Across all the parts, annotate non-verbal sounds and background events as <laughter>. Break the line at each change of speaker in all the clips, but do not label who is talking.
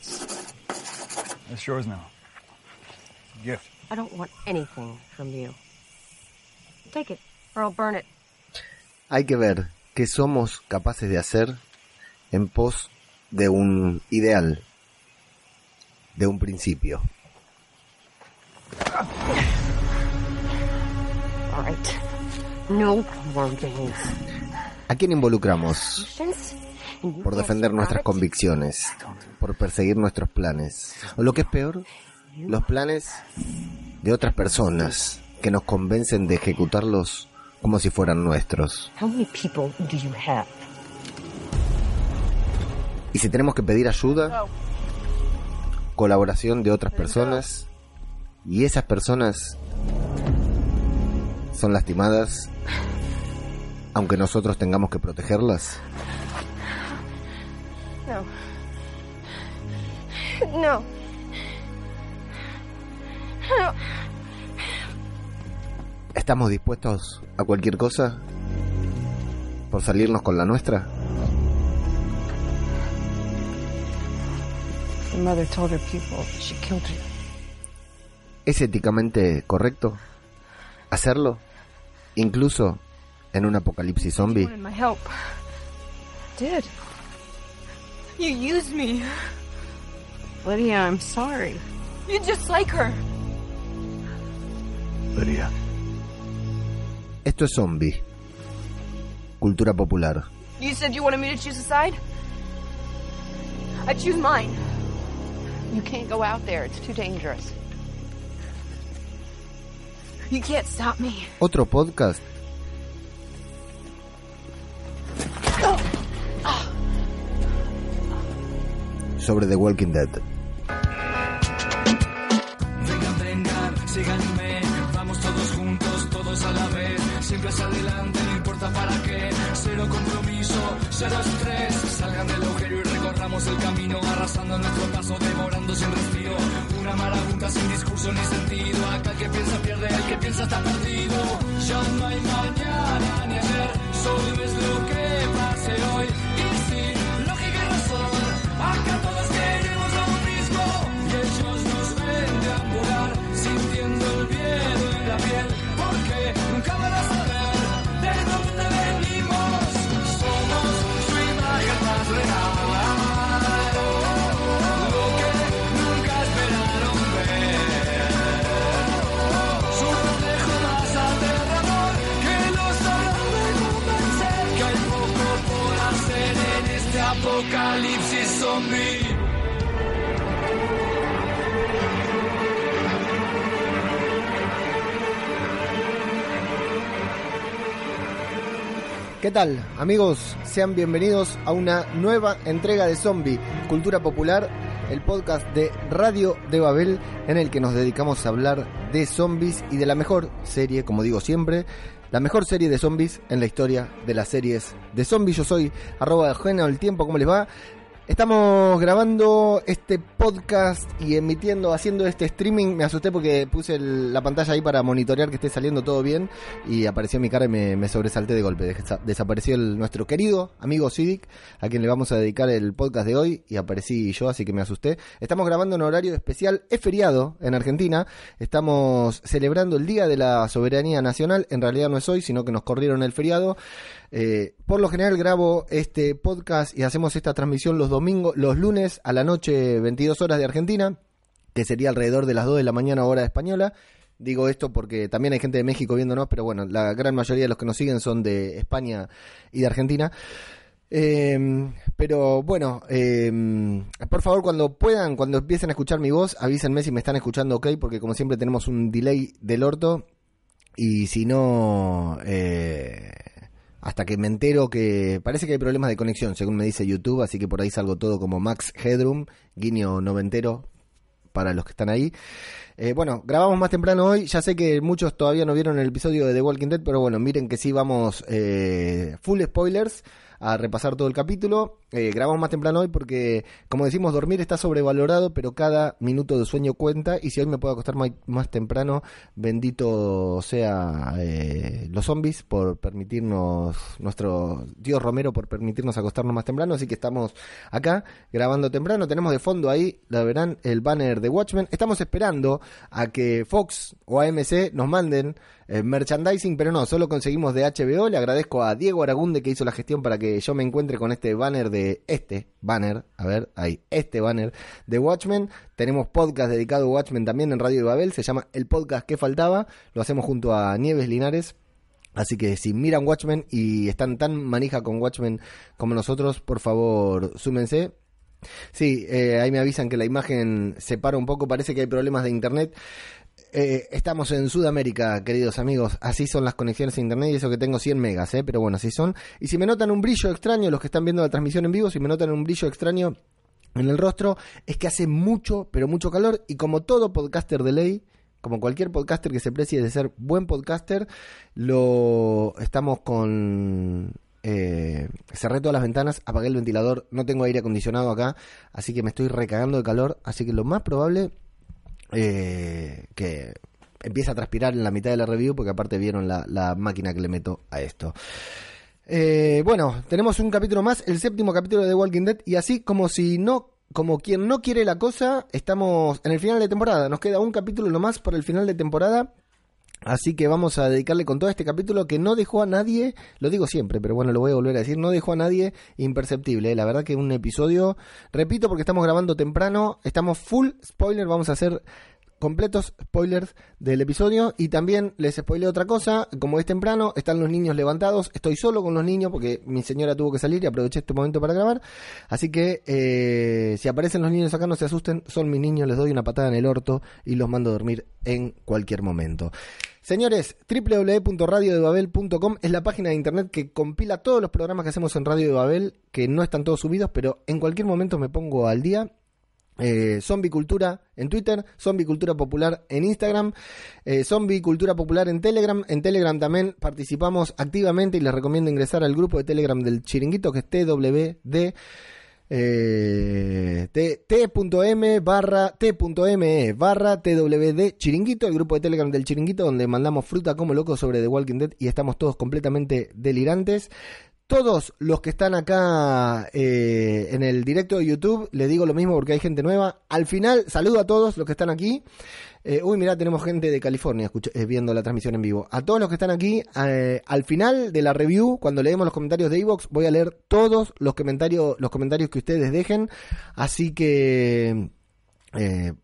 That's that's yours now. Gift.
I don't want anything from you. Take it, or I'll burn it.
Hay que ver qué somos capaces de hacer en pos de un ideal, de un principio.
All right. No more games.
¿A quién involucramos? Por defender nuestras convicciones, por perseguir nuestros planes. O lo que es peor, los planes de otras personas que nos convencen de ejecutarlos como si fueran nuestros.
How many people do you have?
Y si tenemos que pedir ayuda, colaboración de otras personas, y esas personas son lastimadas, aunque nosotros tengamos que protegerlas,
No. No. No.
¿estamos dispuestos a cualquier cosa por salirnos con la nuestra? ¿Es éticamente correcto hacerlo? Incluso en un apocalipsis zombie.
You used me. Lydia, I'm sorry. You're just like her.
Lydia.
Esto es zombie. Cultura popular.
You said you wanted me to choose a side? I choose mine.
You can't go out there. It's too dangerous.
You can't stop me.
Otro podcast oh. Sobre The Walking Dead.
Vengan, vengan, síganme, vamos todos juntos, todos a la vez, siempre hacia adelante, no importa para qué, cero compromiso, cero estrés, salgan del agujero y recorramos el camino, arrasando nuestro paso, devorando sin respiro, una marabunta sin discurso ni sentido, acá el que piensa pierde, el que piensa está perdido, ya no hay mañana ni ayer, solo es lo que pase hoy, apocalipsis zombie.
¿Qué tal, amigos? Sean bienvenidos a una nueva entrega de Zombie, Cultura Popular, el podcast de Radio de Babel, en el que nos dedicamos a hablar de zombies y de la mejor serie, como digo siempre, la mejor serie de zombies en la historia de las series de zombies. Yo soy arroba Eugenio el tiempo, ¿cómo les va? Estamos grabando este podcast y emitiendo, haciendo este streaming. Me asusté porque puse el- la pantalla ahí para monitorear que esté saliendo todo bien y apareció mi cara y me, sobresalté de golpe. Desa- Desapareció el, nuestro querido amigo Sidic, a quien le vamos a dedicar el podcast de hoy y aparecí yo, así que me asusté. Estamos grabando en horario especial, es feriado en Argentina. Estamos celebrando el Día de la Soberanía Nacional. En realidad no es hoy, sino que nos corrieron el feriado. Eh, por lo general grabo este podcast y hacemos esta transmisión los domingos, los lunes a la noche, 22 horas de Argentina, que sería alrededor de las 2 de la mañana hora española. Digo esto porque también hay gente de México viéndonos, pero bueno, la gran mayoría de los que nos siguen son de España y de Argentina. Eh, pero bueno, eh, por favor cuando puedan, cuando empiecen a escuchar mi voz, avísenme si me están escuchando ok, porque como siempre tenemos un delay del orto. Y si no, eh, hasta que me entero que parece que hay problemas de conexión, según me dice YouTube, así que por ahí salgo todo como Max Headroom, guiño noventero para los que están ahí. Eh, bueno, grabamos más temprano hoy. Ya sé que muchos todavía no vieron el episodio de The Walking Dead, pero bueno, miren que sí vamos eh, full spoilers a repasar todo el capítulo. Eh, grabamos más temprano hoy porque, como decimos, dormir está sobrevalorado, pero cada minuto de sueño cuenta. Y si hoy me puedo acostar más, más temprano, bendito sea eh, los zombies por permitirnos, nuestro Dios Romero por permitirnos acostarnos más temprano. Así que estamos acá grabando temprano. Tenemos de fondo ahí, la verán, el banner de Watchmen. Estamos esperando a que Fox o AMC nos manden eh, merchandising, pero no, solo conseguimos de HBO. Le agradezco a Diego Aragunde que hizo la gestión para que yo me encuentre con este banner de este banner, a ver, ahí, este banner de Watchmen. Tenemos podcast dedicado a Watchmen también en Radio de Babel, se llama El Podcast que faltaba. Lo hacemos junto a Nieves Linares. Así que si miran Watchmen y están tan manija con Watchmen como nosotros, por favor, súmense. Sí, eh, ahí me avisan que la imagen se para un poco, parece que hay problemas de internet. Eh, estamos en Sudamérica, queridos amigos. Así son las conexiones a internet y eso que tengo 100 megas, ¿eh? pero bueno, así son. Y si me notan un brillo extraño, los que están viendo la transmisión en vivo, si me notan un brillo extraño en el rostro, es que hace mucho, pero mucho calor. Y como todo podcaster de ley, como cualquier podcaster que se precie de ser buen podcaster, lo estamos con eh, cerré todas las ventanas, apagué el ventilador, no tengo aire acondicionado acá, así que me estoy recagando de calor, así que lo más probable eh, que empieza a transpirar en la mitad de la review porque aparte vieron la, la máquina que le meto a esto. Eh, bueno, tenemos un capítulo más, el séptimo capítulo de The Walking Dead y así como si no, como quien no quiere la cosa, estamos en el final de temporada. Nos queda un capítulo nomás por el final de temporada. Así que vamos a dedicarle con todo este capítulo que no dejó a nadie, lo digo siempre, pero bueno, lo voy a volver a decir, no dejó a nadie imperceptible. ¿eh? La verdad que un episodio, repito porque estamos grabando temprano, estamos full spoiler, vamos a hacer completos spoilers del episodio y también les spoileo otra cosa, como es temprano, están los niños levantados, estoy solo con los niños porque mi señora tuvo que salir y aproveché este momento para grabar, así que eh, si aparecen los niños acá no se asusten, son mis niños, les doy una patada en el orto y los mando a dormir en cualquier momento. Señores, www.radiodebabel.com es la página de internet que compila todos los programas que hacemos en Radio de Babel, que no están todos subidos, pero en cualquier momento me pongo al día eh, Zombie Cultura en Twitter, Zombie Cultura Popular en Instagram, eh, Zombie Cultura Popular en Telegram. En Telegram también participamos activamente y les recomiendo ingresar al grupo de Telegram del Chiringuito que es TWD. Eh, t.m barra t.me barra twd chiringuito el grupo de telegram del chiringuito donde mandamos fruta como locos sobre The Walking Dead y estamos todos completamente delirantes todos los que están acá eh, en el directo de YouTube, les digo lo mismo porque hay gente nueva. Al final, saludo a todos los que están aquí. Eh, uy, mira, tenemos gente de California eh, viendo la transmisión en vivo. A todos los que están aquí, al final de la review, cuando leemos los comentarios de Evox, voy a leer todos los comentarios, los comentarios que ustedes dejen. Así que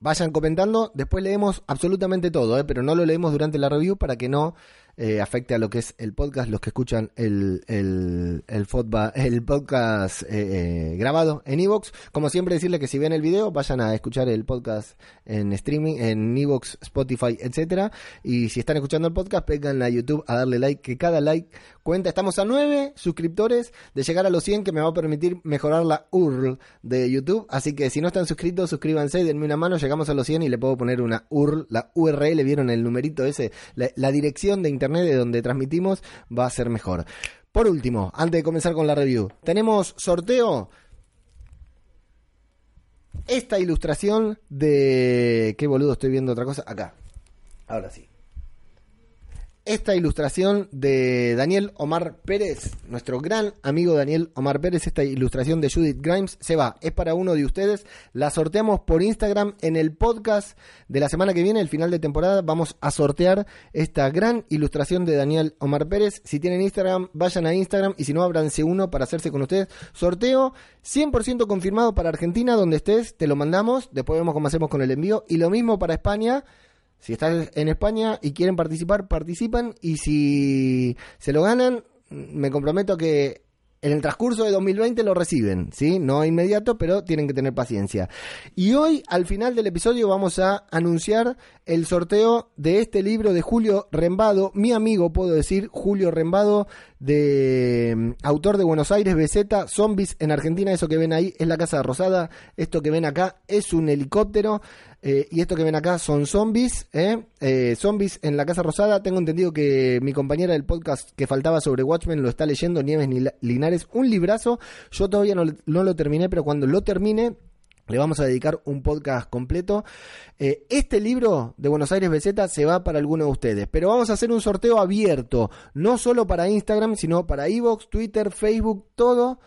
vayan comentando. Después leemos absolutamente todo, pero no lo leemos durante la review para que no eh, afecte a lo que es el podcast, los que escuchan el, el, el, el podcast eh, eh, grabado en Evox. Como siempre decirle que si ven el video, vayan a escuchar el podcast en streaming, en Evox, Spotify, etcétera. Y si están escuchando el podcast, vengan a YouTube a darle like, que cada like cuenta. Estamos a 9 suscriptores de llegar a los 100, que me va a permitir mejorar la URL de YouTube. Así que si no están suscritos, suscríbanse, denme una mano. Llegamos a los 100 y le puedo poner una URL, la URL, vieron el numerito ese, la, la dirección de internet de donde transmitimos va a ser mejor. Por último, antes de comenzar con la review, tenemos sorteo. Esta ilustración de... Qué boludo, estoy viendo otra cosa. Acá. Ahora sí esta ilustración de Daniel Omar Pérez, nuestro gran amigo Daniel Omar Pérez, esta ilustración de Judith Grimes, se va, es para uno de ustedes, la sorteamos por Instagram en el podcast de la semana que viene, el final de temporada, vamos a sortear esta gran ilustración de Daniel Omar Pérez, si tienen Instagram, vayan a Instagram y si no, abranse uno para hacerse con ustedes, sorteo 100% confirmado para Argentina, donde estés, te lo mandamos, después vemos cómo hacemos con el envío, y lo mismo para España, si están en España y quieren participar, participan y si se lo ganan, me comprometo que en el transcurso de 2020 lo reciben, ¿sí? No inmediato, pero tienen que tener paciencia. Y hoy, al final del episodio, vamos a anunciar el sorteo de este libro de Julio Rembado, mi amigo, puedo decir, Julio Rembado, de mm, autor de Buenos Aires, BZ, Zombies en Argentina, eso que ven ahí es la Casa Rosada, esto que ven acá es un helicóptero eh, y esto que ven acá son zombies, ¿eh? ¿eh? Zombies en la Casa Rosada, tengo entendido que mi compañera del podcast que faltaba sobre Watchmen lo está leyendo, Nieves Linares, un librazo, yo todavía no, no lo terminé, pero cuando lo termine le vamos a dedicar un podcast completo. Eh, este libro de Buenos Aires BZ se va para alguno de ustedes, pero vamos a hacer un sorteo abierto, no solo para Instagram, sino para Evox, Twitter, Facebook, todo,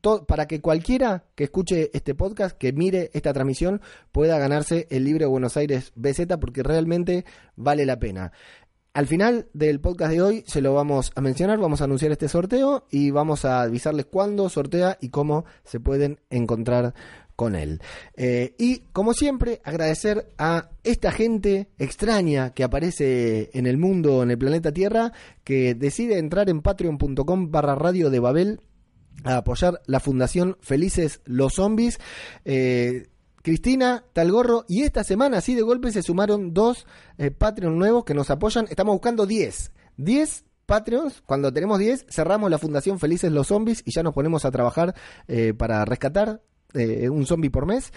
todo, para que cualquiera que escuche este podcast, que mire esta transmisión, pueda ganarse el libro de Buenos Aires BZ porque realmente vale la pena. Al final del podcast de hoy se lo vamos a mencionar, vamos a anunciar este sorteo y vamos a avisarles cuándo sortea y cómo se pueden encontrar con él. Eh, y como siempre, agradecer a esta gente extraña que aparece en el mundo, en el planeta Tierra, que decide entrar en patreon.com barra radio de Babel a apoyar la fundación Felices los Zombies. Eh, Cristina Talgorro y esta semana así de golpe se sumaron dos eh, Patreon nuevos que nos apoyan. Estamos buscando 10. 10 Patreons, cuando tenemos 10, cerramos la Fundación Felices los Zombies y ya nos ponemos a trabajar para rescatar eh, un zombie por mes.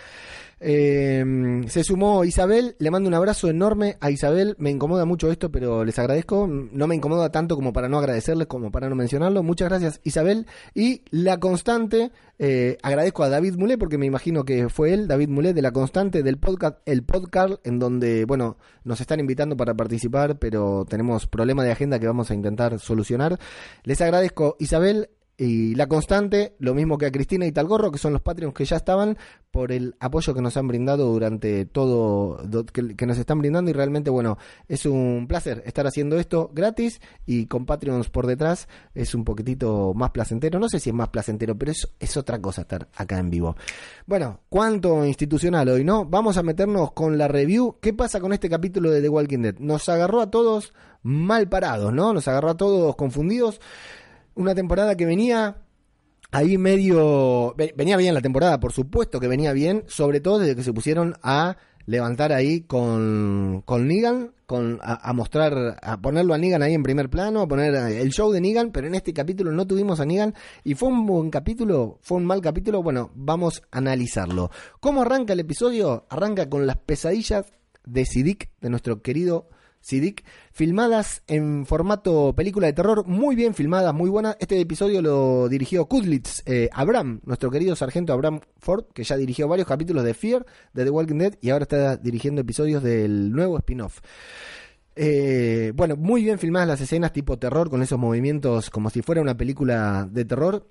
Eh, se sumó Isabel, le mando un abrazo enorme a Isabel, me incomoda mucho esto, pero les agradezco, no me incomoda tanto como para no agradecerles, como para no mencionarlo. Muchas gracias Isabel. Y la constante, eh, agradezco a David Mulé, porque me imagino que fue él, David Mulé, de la constante del podcast, el podcast, en donde, bueno, nos están invitando para participar, pero tenemos problema de agenda que vamos a intentar solucionar. Les agradezco Isabel, y la constante, lo mismo que a Cristina y Talgorro, que son los Patreons que ya estaban, por el apoyo que nos han brindado durante todo, que, nos están brindando y realmente, bueno, es un placer estar haciendo esto gratis y con Patreons por detrás es un poquitito más placentero, no sé si es más placentero, pero es, es otra cosa estar acá en vivo. Bueno, cuánto institucional hoy, ¿no? Vamos a meternos con la review. ¿Qué pasa con este capítulo de The Walking Dead? Nos agarró a todos mal parados, ¿no? Nos agarró a todos confundidos una temporada que venía ahí medio... Venía bien la temporada, por supuesto que venía bien, sobre todo desde que se pusieron a levantar ahí con, con Negan, con, a, mostrar, a ponerlo a Negan ahí en primer plano, a poner el show de Negan, pero en este capítulo no tuvimos a Negan y fue un buen capítulo, fue un mal capítulo, bueno, vamos a analizarlo. ¿Cómo arranca el episodio? Arranca con las pesadillas de Sidik, de nuestro querido Filmadas en formato película de terror, muy bien filmadas, muy buenas. Este episodio lo dirigió Kudlitz eh, Abraham, nuestro querido sargento Abraham Ford, que ya dirigió varios capítulos de Fear, de The Walking Dead, y ahora está dirigiendo episodios del nuevo spin-off. Eh, bueno, muy bien filmadas las escenas tipo terror, con esos movimientos como si fuera una película de terror.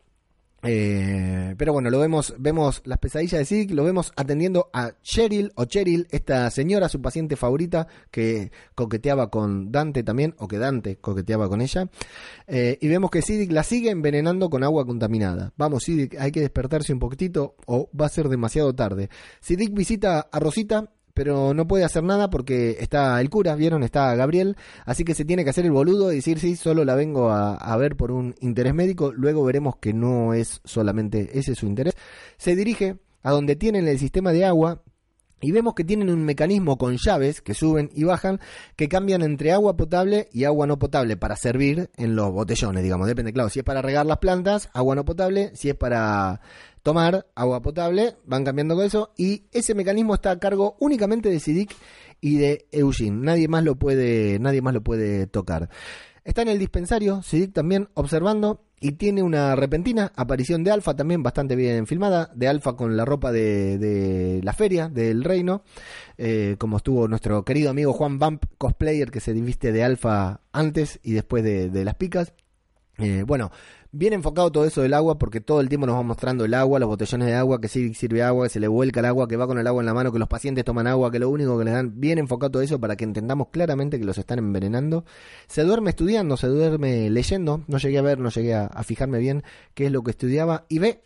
Eh, pero bueno, lo vemos, vemos las pesadillas de Sid, lo vemos atendiendo a Cheryl o Cheryl, esta señora, su paciente favorita, que coqueteaba con Dante también, o que Dante coqueteaba con ella. Eh, y vemos que Sidic la sigue envenenando con agua contaminada. Vamos, Sidic, hay que despertarse un poquitito o va a ser demasiado tarde. Sidic visita a Rosita pero no puede hacer nada porque está el cura, ¿vieron? Está Gabriel, así que se tiene que hacer el boludo y decir, sí, solo la vengo a, ver por un interés médico, luego veremos que no es solamente ese su interés. Se dirige a donde tienen el sistema de agua y vemos que tienen un mecanismo con llaves que suben y bajan que cambian entre agua potable y agua no potable para servir en los botellones, digamos. Depende, claro, si es para regar las plantas, agua no potable, si es para tomar agua potable, van cambiando con eso y ese mecanismo está a cargo únicamente de Sidic y de Eugene. Nadie más lo puede, nadie más lo puede tocar. Está en el dispensario, Sidic también observando y tiene una repentina aparición de Alfa también bastante bien filmada, de Alfa con la ropa de, la feria del reino, eh, como estuvo nuestro querido amigo Juan Bump, cosplayer que se diviste de Alfa antes y después de, las picas. Eh, bueno, Bien enfocado todo eso del agua, porque todo el tiempo nos va mostrando el agua, los botellones de agua, que sí sirve agua, que se le vuelca el agua, que va con el agua en la mano, que los pacientes toman agua, que lo único que les dan, bien enfocado todo eso para que entendamos claramente que los están envenenando. Se duerme estudiando, se duerme leyendo, no llegué a ver, no llegué a, a fijarme bien qué es lo que estudiaba, y ve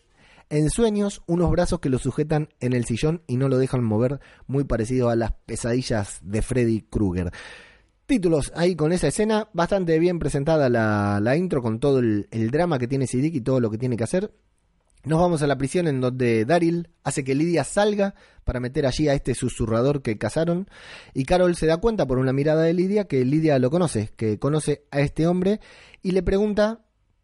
en sueños unos brazos que lo sujetan en el sillón y no lo dejan mover, muy parecido a las pesadillas de Freddy Krueger títulos ahí con esa escena. Bastante bien presentada la, intro con todo el, drama que tiene Siddiq y todo lo que tiene que hacer. Nos vamos a la prisión en donde Daryl hace que Lidia salga para meter allí a este susurrador que cazaron. Y Carol se da cuenta por una mirada de Lidia que Lidia lo conoce, que conoce a este hombre y le pregunta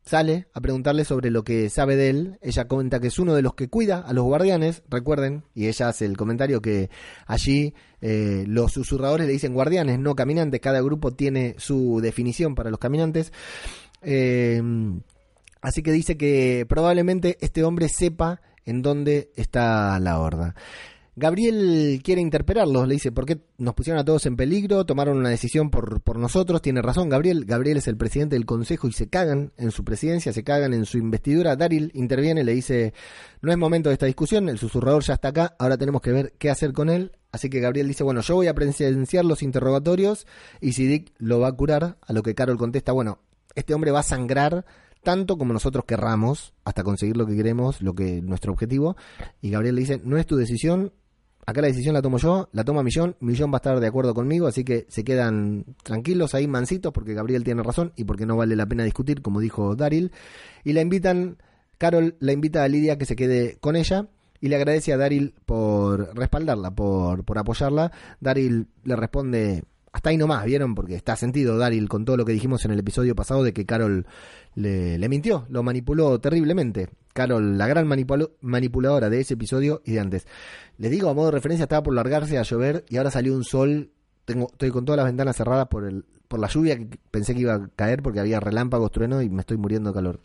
sale a preguntarle sobre lo que sabe de él. Ella comenta que es uno de los que cuida a los guardianes, recuerden, y ella hace el comentario que allí eh, los susurradores le dicen guardianes, no caminantes, cada grupo tiene su definición para los caminantes. Eh, así que dice que probablemente este hombre sepa en dónde está la horda. Gabriel quiere interpelarlos, le dice, ¿por qué nos pusieron a todos en peligro? Tomaron una decisión por, por nosotros. Tiene razón Gabriel. Gabriel es el presidente del consejo y se cagan en su presidencia, se cagan en su investidura. Daryl interviene, le dice, no es momento de esta discusión, el susurrador ya está acá, ahora tenemos que ver qué hacer con él. Así que Gabriel dice, bueno, yo voy a presenciar los interrogatorios y si Dick lo va a curar, a lo que Carol contesta, bueno, este hombre va a sangrar tanto como nosotros querramos hasta conseguir lo que queremos, lo que nuestro objetivo. Y Gabriel le dice, no es tu decisión, acá la decisión la tomo yo, la toma Millón, Millón va a estar de acuerdo conmigo, así que se quedan tranquilos ahí mansitos porque Gabriel tiene razón y porque no vale la pena discutir, como dijo Daryl. Y la invitan, Carol la invita a Lidia que se quede con ella y le agradece a Daryl por respaldarla, por, por apoyarla. Daryl le responde hasta ahí nomás, ¿vieron? Porque está sentido Daryl con todo lo que dijimos en el episodio pasado de que Carol le, le mintió, lo manipuló terriblemente. Carol, la gran manipuladora de ese episodio y de antes. Les digo, a modo de referencia, estaba por largarse a llover y ahora salió un sol. Tengo, estoy con todas las ventanas cerradas por, el, por la lluvia que pensé que iba a caer porque había relámpagos, trueno y me estoy muriendo de calor.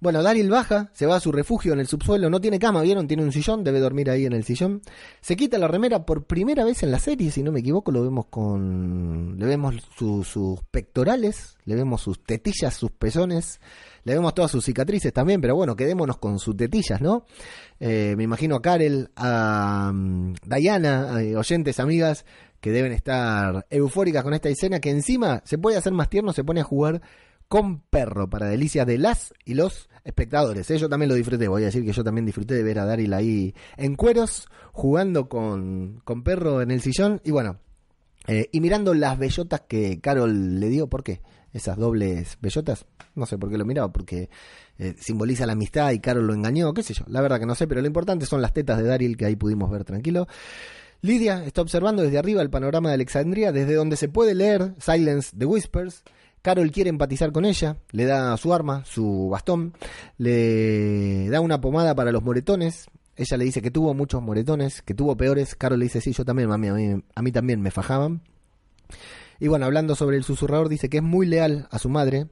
Bueno, Daryl baja, se va a su refugio en el subsuelo, no tiene cama, ¿vieron? Tiene un sillón, debe dormir ahí en el sillón. Se quita la remera por primera vez en la serie, si no me equivoco, lo vemos con... Le vemos su- sus pectorales, le vemos sus tetillas, sus pezones, le vemos todas sus cicatrices también, pero bueno, quedémonos con sus tetillas, ¿no? Eh, me imagino a Karel, a mm, Diana, eh, oyentes, amigas, que deben estar eufóricas con esta escena, que encima se puede hacer más tierno, se pone a jugar con perro para delicias de las y los espectadores. ¿eh? Yo también lo disfruté, voy a decir que yo también disfruté de ver a Daryl ahí en cueros, jugando con, con perro en el sillón y bueno, eh, y mirando las bellotas que Carol le dio, ¿por qué? Esas dobles bellotas, no sé por qué lo miraba, porque eh, simboliza la amistad y Carol lo engañó, qué sé yo, la verdad que no sé, pero lo importante son las tetas de Daryl que ahí pudimos ver tranquilo. Lidia está observando desde arriba el panorama de Alexandria, desde donde se puede leer Silence the Whispers. Carol quiere empatizar con ella, le da su arma, su bastón, le da una pomada para los moretones. Ella le dice que tuvo muchos moretones, que tuvo peores. Carol le dice, sí, yo también, mami, a mí, a mí también me fajaban. Y bueno, hablando sobre el susurrador, dice que es muy leal a su madre,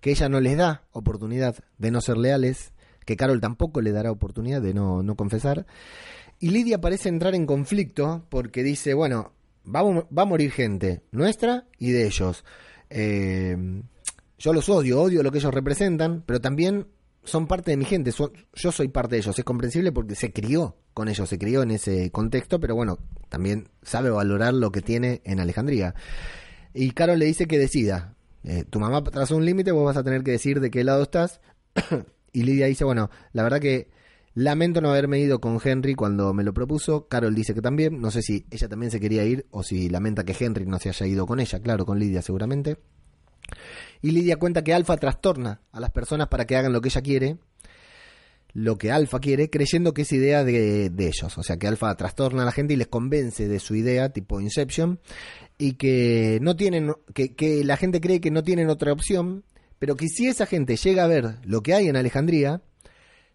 que ella no les da oportunidad de no ser leales, que Carol tampoco le dará oportunidad de no, no confesar. Y Lidia parece entrar en conflicto porque dice, bueno, va va a morir gente, nuestra y de ellos. Eh, yo los odio, odio lo que ellos representan, pero también son parte de mi gente, yo soy parte de ellos, es comprensible porque se crió con ellos, se crió en ese contexto, pero bueno, también sabe valorar lo que tiene en Alejandría. Y Carol le dice que decida, eh, tu mamá trazó un límite, vos vas a tener que decir de qué lado estás. <coughs> y Lidia dice, bueno, la verdad que lamento no haberme ido con Henry cuando me lo propuso. Carol dice que también, no sé si ella también se quería ir o si lamenta que Henry no se haya ido con ella, claro, con Lidia seguramente. Y Lidia cuenta que Alfa trastorna a las personas para que hagan lo que ella quiere, lo que Alfa quiere, creyendo que es idea de, de ellos. O sea, que Alfa trastorna a la gente y les convence de su idea, tipo Inception, y que no tienen, que, que la gente cree que no tienen otra opción, pero que si esa gente llega a ver lo que hay en Alejandría,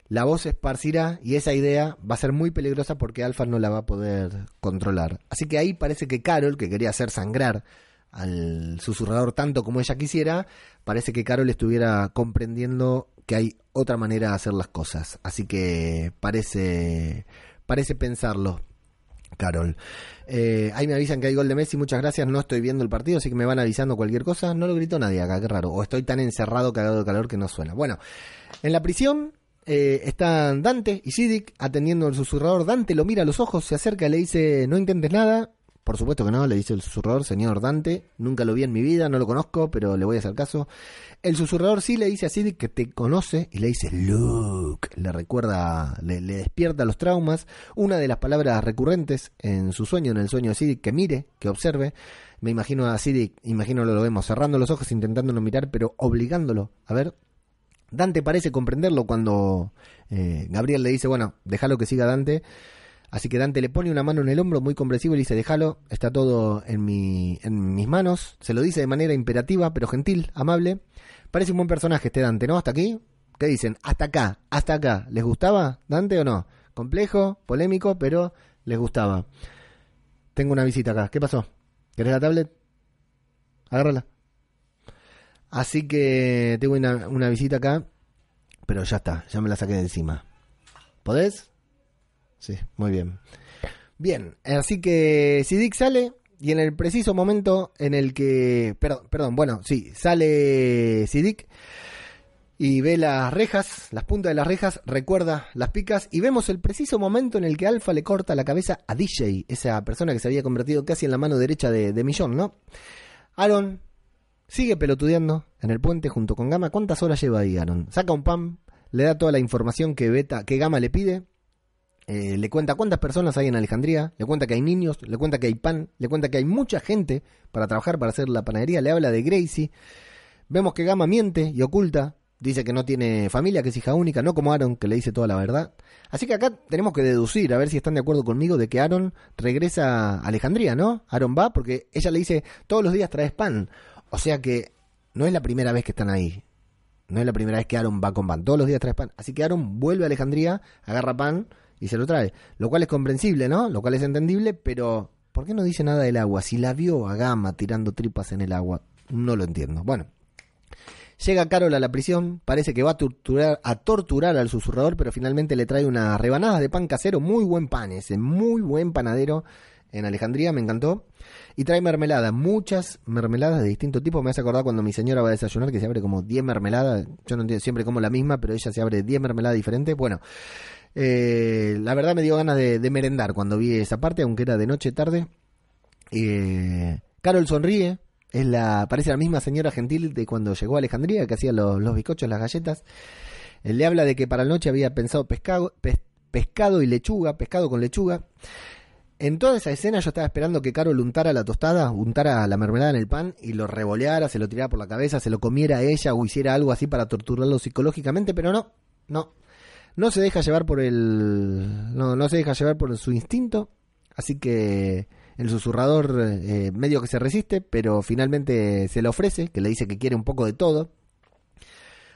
la voz se esparcirá y esa idea va a ser muy peligrosa porque Alfa no la va a poder controlar. Así que ahí parece que Carol, que quería hacer sangrar al susurrador tanto como ella quisiera, parece que Carol estuviera comprendiendo que hay otra manera de hacer las cosas. Así que parece, parece pensarlo. Carol. Eh, ahí me avisan que hay gol de Messi, muchas gracias. No estoy viendo el partido, así que me van avisando cualquier cosa. No lo gritó nadie acá, qué raro. O estoy tan encerrado, cagado de calor que no suena. Bueno, en la prisión eh, están Dante y Siddiq atendiendo al susurrador. Dante lo mira a los ojos, se acerca le dice: No intentes nada. Por supuesto que no, le dice el susurrador, señor Dante. Nunca lo vi en mi vida, no lo conozco, pero le voy a hacer caso. El susurrador sí le dice a Siddiq que te conoce y le dice Luke. Le recuerda, le, despierta los traumas. Una de las palabras recurrentes en su sueño, en el sueño de Siddiq, que mire, que observe. Me imagino a Siddiq, imagino lo, vemos, cerrando los ojos, intentando no mirar, pero obligándolo a ver. Dante parece comprenderlo cuando eh, Gabriel le dice, bueno, déjalo que siga Dante. Así que Dante le pone una mano en el hombro muy comprensivo y le dice, déjalo, está todo en, mi, en mis manos. Se lo dice de manera imperativa, pero gentil, amable. Parece un buen personaje este Dante, ¿no? Hasta aquí. ¿Qué dicen? Hasta acá, hasta acá. ¿Les gustaba Dante o no? Complejo, polémico, pero les gustaba. Tengo una visita acá. ¿Qué pasó? ¿Querés la tablet? Agárrala. Así que tengo una, una visita acá, pero ya está, ya me la saqué de encima. ¿Podés? Sí, muy bien. Bien, así que Sidic sale y en el preciso momento en el que... Perdón, perdón, bueno, sí, sale Sidic y ve las rejas, las puntas de las rejas, recuerda las picas y vemos el preciso momento en el que Alfa le corta la cabeza a DJ, esa persona que se había convertido casi en la mano derecha de, de Millón, ¿no? Aaron sigue pelotudeando en el puente junto con Gama. ¿Cuántas horas lleva ahí Aaron? Saca un pan, le da toda la información que Beta, que Gama le pide, eh, le cuenta cuántas personas hay en Alejandría, le cuenta que hay niños, le cuenta que hay pan, le cuenta que hay mucha gente para trabajar, para hacer la panadería, le habla de Gracie. Vemos que Gama miente y oculta Dice que no tiene familia, que es hija única, no como Aaron, que le dice toda la verdad. Así que acá tenemos que deducir, a ver si están de acuerdo conmigo, de que Aaron regresa a Alejandría, ¿no? Aaron va porque ella le dice, todos los días traes pan. O sea que no es la primera vez que están ahí. No es la primera vez que Aaron va con pan. Todos los días traes pan. Así que Aaron vuelve a Alejandría, agarra pan y se lo trae. Lo cual es comprensible, ¿no? Lo cual es entendible, pero ¿por qué no dice nada del agua? Si la vio a Gama tirando tripas en el agua, no lo entiendo. Bueno, Llega Carol a la prisión, parece que va a torturar, a torturar al susurrador, pero finalmente le trae unas rebanadas de pan casero, muy buen pan ese, muy buen panadero en Alejandría, me encantó. Y trae mermelada, muchas mermeladas de distinto tipo. Me hace acordar cuando mi señora va a desayunar que se abre como 10 mermeladas. Yo no entiendo siempre como la misma, pero ella se abre 10 mermeladas diferentes. Bueno, eh, la verdad me dio ganas de, merendar cuando vi esa parte, aunque era de noche tarde. Eh, Carol sonríe, es la, parece la misma señora gentil de cuando llegó a Alejandría, que hacía los, bizcochos, las galletas. Él le habla de que para la noche había pensado pescado, pescado y lechuga, pescado con lechuga. En toda esa escena yo estaba esperando que Carol untara la tostada, untara la mermelada en el pan y lo revoleara, se lo tirara por la cabeza, se lo comiera ella o hiciera algo así para torturarlo psicológicamente, pero no, no. No se deja llevar por el. No, no se deja llevar por su instinto. Así que el susurrador eh, medio que se resiste, pero finalmente se le ofrece, que le dice que quiere un poco de todo.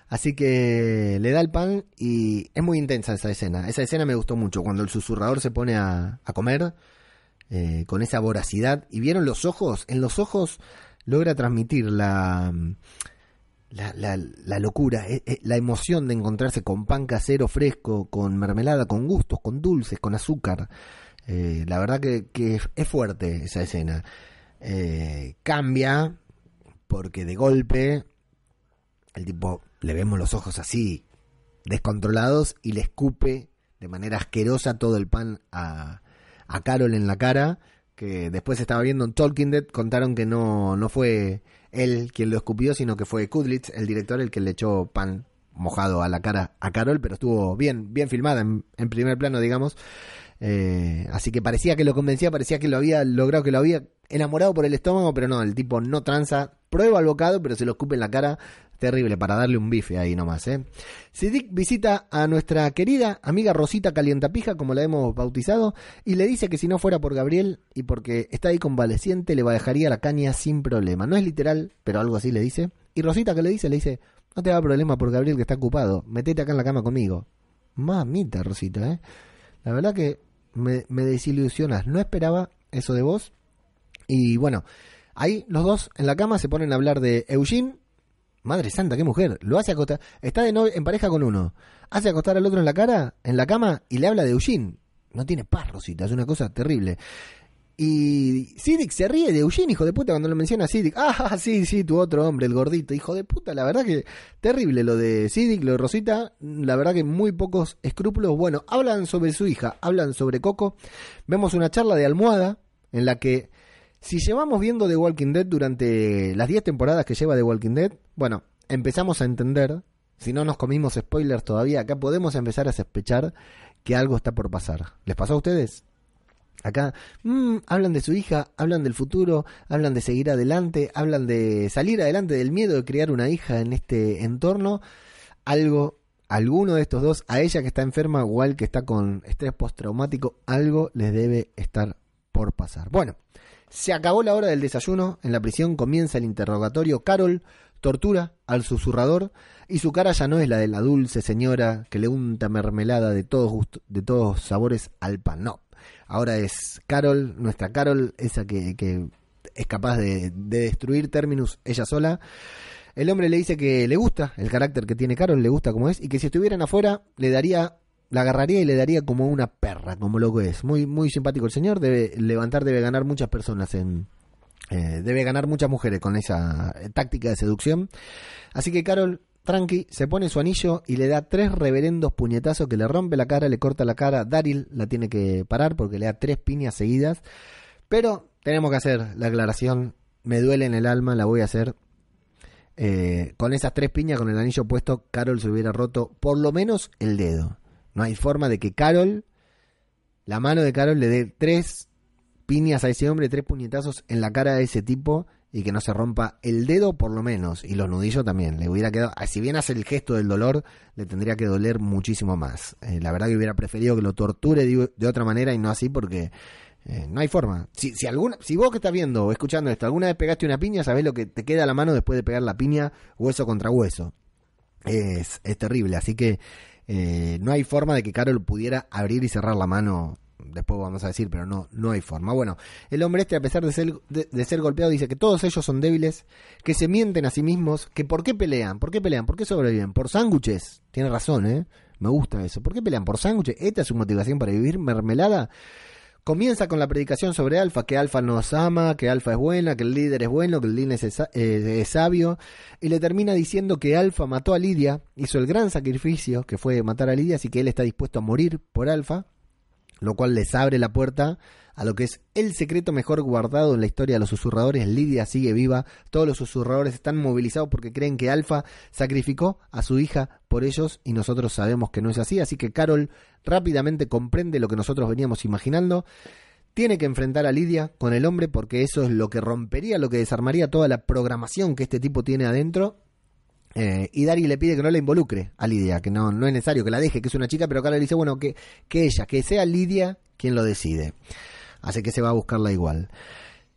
Así que le da el pan y es muy intensa esa escena. Esa escena me gustó mucho, cuando el susurrador se pone a, comer eh, con esa voracidad. ¿Y vieron los ojos? En los ojos logra transmitir la... La, la, locura, eh, la emoción de encontrarse con pan casero fresco, con mermelada, con gustos, con dulces, con azúcar. Eh, la verdad que, es fuerte esa escena. Eh, cambia porque de golpe el tipo le vemos los ojos así descontrolados y le escupe de manera asquerosa todo el pan a, a Carol en la cara que después estaba viendo en Talking Dead contaron que no, no fue él quien lo escupió sino que fue Kudlitz el director el que le echó pan mojado a la cara a Carol pero estuvo bien bien filmada en, en primer plano digamos eh, así que parecía que lo convencía, parecía que lo había logrado, que lo había enamorado por el estómago, pero no, el tipo no tranza, prueba el bocado, pero se lo escupe en la cara. Terrible, para darle un bife ahí nomás, ¿eh? Sidic visita a nuestra querida amiga Rosita Calientapija, como la hemos bautizado, y le dice que si no fuera por Gabriel y porque está ahí convaleciente, le dejaría la caña sin problema. No es literal, pero algo así le dice. Y Rosita, que le dice? Le dice, no te da problema por Gabriel que está ocupado, metete acá en la cama conmigo. Mamita, Rosita, ¿eh? La verdad que me, desilusionas. No esperaba eso de vos. Y bueno, ahí los dos en la cama se ponen a hablar de Eugene. Madre santa, qué mujer. Lo hace acostar. Está de en pareja con uno. Hace acostar al otro en la cara, en la cama, y le habla de Eugene. No tiene paz, Rosita. Es una cosa terrible. Y Sidic se ríe de Eugene, hijo de puta, cuando lo menciona Sidic. Ah, <laughs> sí, sí, tu otro hombre, el gordito, hijo de puta. La verdad que terrible lo de Sidic, lo de Rosita. La verdad que muy pocos escrúpulos. Bueno, hablan sobre su hija, hablan sobre Coco. Vemos una charla de almohada en la que, si llevamos viendo The Walking Dead durante las 10 temporadas que lleva The Walking Dead, bueno, empezamos a entender, si no nos comimos spoilers todavía, acá podemos empezar a sospechar que algo está por pasar. ¿Les pasó a ustedes? Acá mmm, hablan de su hija, hablan del futuro, hablan de seguir adelante, hablan de salir adelante del miedo de criar una hija en este entorno. Algo, alguno de estos dos, a ella que está enferma o al que está con estrés postraumático, algo les debe estar por pasar. Bueno, se acabó la hora del desayuno, en la prisión comienza el interrogatorio. Carol tortura al susurrador y su cara ya no es la de la dulce señora que le unta mermelada de todos, gusto- de todos sabores al pan, no. Ahora es Carol, nuestra Carol, esa que, que es capaz de, de destruir Terminus ella sola. El hombre le dice que le gusta el carácter que tiene Carol, le gusta como es, y que si estuvieran afuera le daría, la agarraría y le daría como una perra, como lo que es. Muy, muy simpático el señor, debe levantar, debe ganar muchas personas en, eh, debe ganar muchas mujeres con esa eh, táctica de seducción. Así que Carol, tranqui, se pone su anillo y le da tres reverendos puñetazos que le rompe la cara, le corta la cara. Daryl la tiene que parar porque le da tres piñas seguidas. Pero tenemos que hacer la aclaración. Me duele en el alma, la voy a hacer. Eh, con esas tres piñas, con el anillo puesto, Carol se hubiera roto por lo menos el dedo. No hay forma de que Carol, la mano de Carol, le dé tres piñas a ese hombre, tres puñetazos en la cara de ese tipo y que no se rompa el dedo por lo menos y los nudillos también. Le hubiera quedado, ah, si bien hace el gesto del dolor, le tendría que doler muchísimo más. Eh, la verdad que hubiera preferido que lo torture de, otra manera y no así porque eh, no hay forma. Si, si, alguna, si vos que estás viendo o escuchando esto, alguna vez pegaste una piña, sabés lo que te queda a la mano después de pegar la piña hueso contra hueso. Es, es terrible, así que eh, no hay forma de que Carol pudiera abrir y cerrar la mano después vamos a decir, pero no, no hay forma. Bueno, el hombre este, a pesar de ser, de, de, ser golpeado, dice que todos ellos son débiles, que se mienten a sí mismos, que por qué pelean, por qué pelean, por qué sobreviven, por sándwiches. Tiene razón, ¿eh? Me gusta eso. ¿Por qué pelean por sándwiches? ¿Esta es su motivación para vivir? ¿Mermelada? Comienza con la predicación sobre Alfa, que Alfa nos ama, que Alfa es buena, que el líder es bueno, que el líder es, eh, es sabio, y le termina diciendo que Alfa mató a Lidia, hizo el gran sacrificio que fue matar a Lidia, así que él está dispuesto a morir por Alfa lo cual les abre la puerta a lo que es el secreto mejor guardado en la historia de los susurradores. Lidia sigue viva, todos los susurradores están movilizados porque creen que Alfa sacrificó a su hija por ellos y nosotros sabemos que no es así, así que Carol rápidamente comprende lo que nosotros veníamos imaginando. Tiene que enfrentar a Lidia con el hombre porque eso es lo que rompería, lo que desarmaría toda la programación que este tipo tiene adentro eh, y Dari le pide que no la involucre a Lidia, que no, no es necesario que la deje, que es una chica, pero Carla le dice, bueno, que, que ella, que sea Lidia quien lo decide. Así que se va a buscarla igual.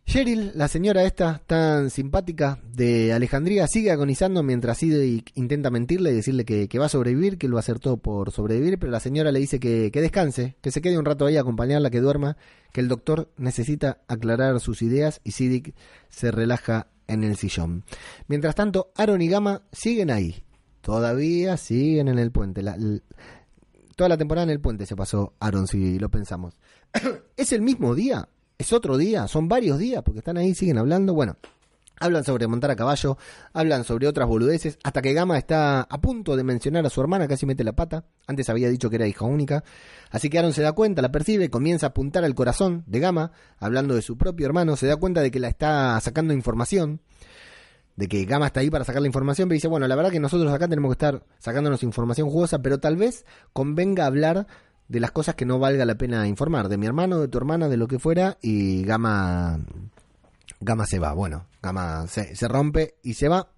Cheryl, la señora esta tan simpática de Alejandría, sigue agonizando mientras Sid intenta mentirle y decirle que, que, va a sobrevivir, que él va a hacer todo por sobrevivir, pero la señora le dice que, que descanse, que se quede un rato ahí a acompañarla, que duerma, que el doctor necesita aclarar sus ideas y Sidic se relaja en el sillón. Mientras tanto, Aaron y Gama siguen ahí. Todavía siguen en el puente. La, toda la temporada en el puente se pasó Aaron, si lo pensamos. <coughs> ¿Es el mismo día? ¿Es otro día? ¿Son varios días? Porque están ahí, siguen hablando. Bueno, hablan sobre montar a caballo, hablan sobre otras boludeces, hasta que Gama está a punto de mencionar a su hermana, casi mete la pata. Antes había dicho que era hija única. Así que Aaron se da cuenta, la percibe, comienza a apuntar al corazón de Gama, hablando de su propio hermano, se da cuenta de que la está sacando información, de que Gama está ahí para sacar la información, pero dice, bueno, la verdad que nosotros acá tenemos que estar sacándonos información jugosa, pero tal vez convenga hablar de las cosas que no valga la pena informar, de mi hermano, de tu hermana, de lo que fuera, y Gama, Gama se va, bueno, Gama se, se rompe y se va,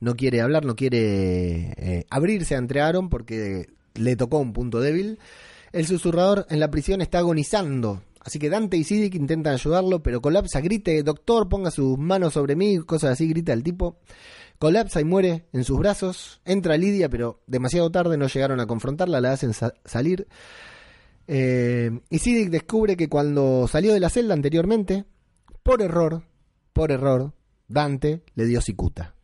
no quiere hablar, no quiere eh, abrirse ante Aaron porque le tocó un punto débil. El susurrador en la prisión está agonizando. Así que Dante y Sidic intentan ayudarlo, pero colapsa, grite, doctor, ponga sus manos sobre mí, cosas así, grita el tipo. Colapsa y muere en sus brazos. Entra Lidia, pero demasiado tarde no llegaron a confrontarla, la hacen sa salir. Eh, y Sidic descubre que cuando salió de la celda anteriormente, por error, por error, Dante le dio cicuta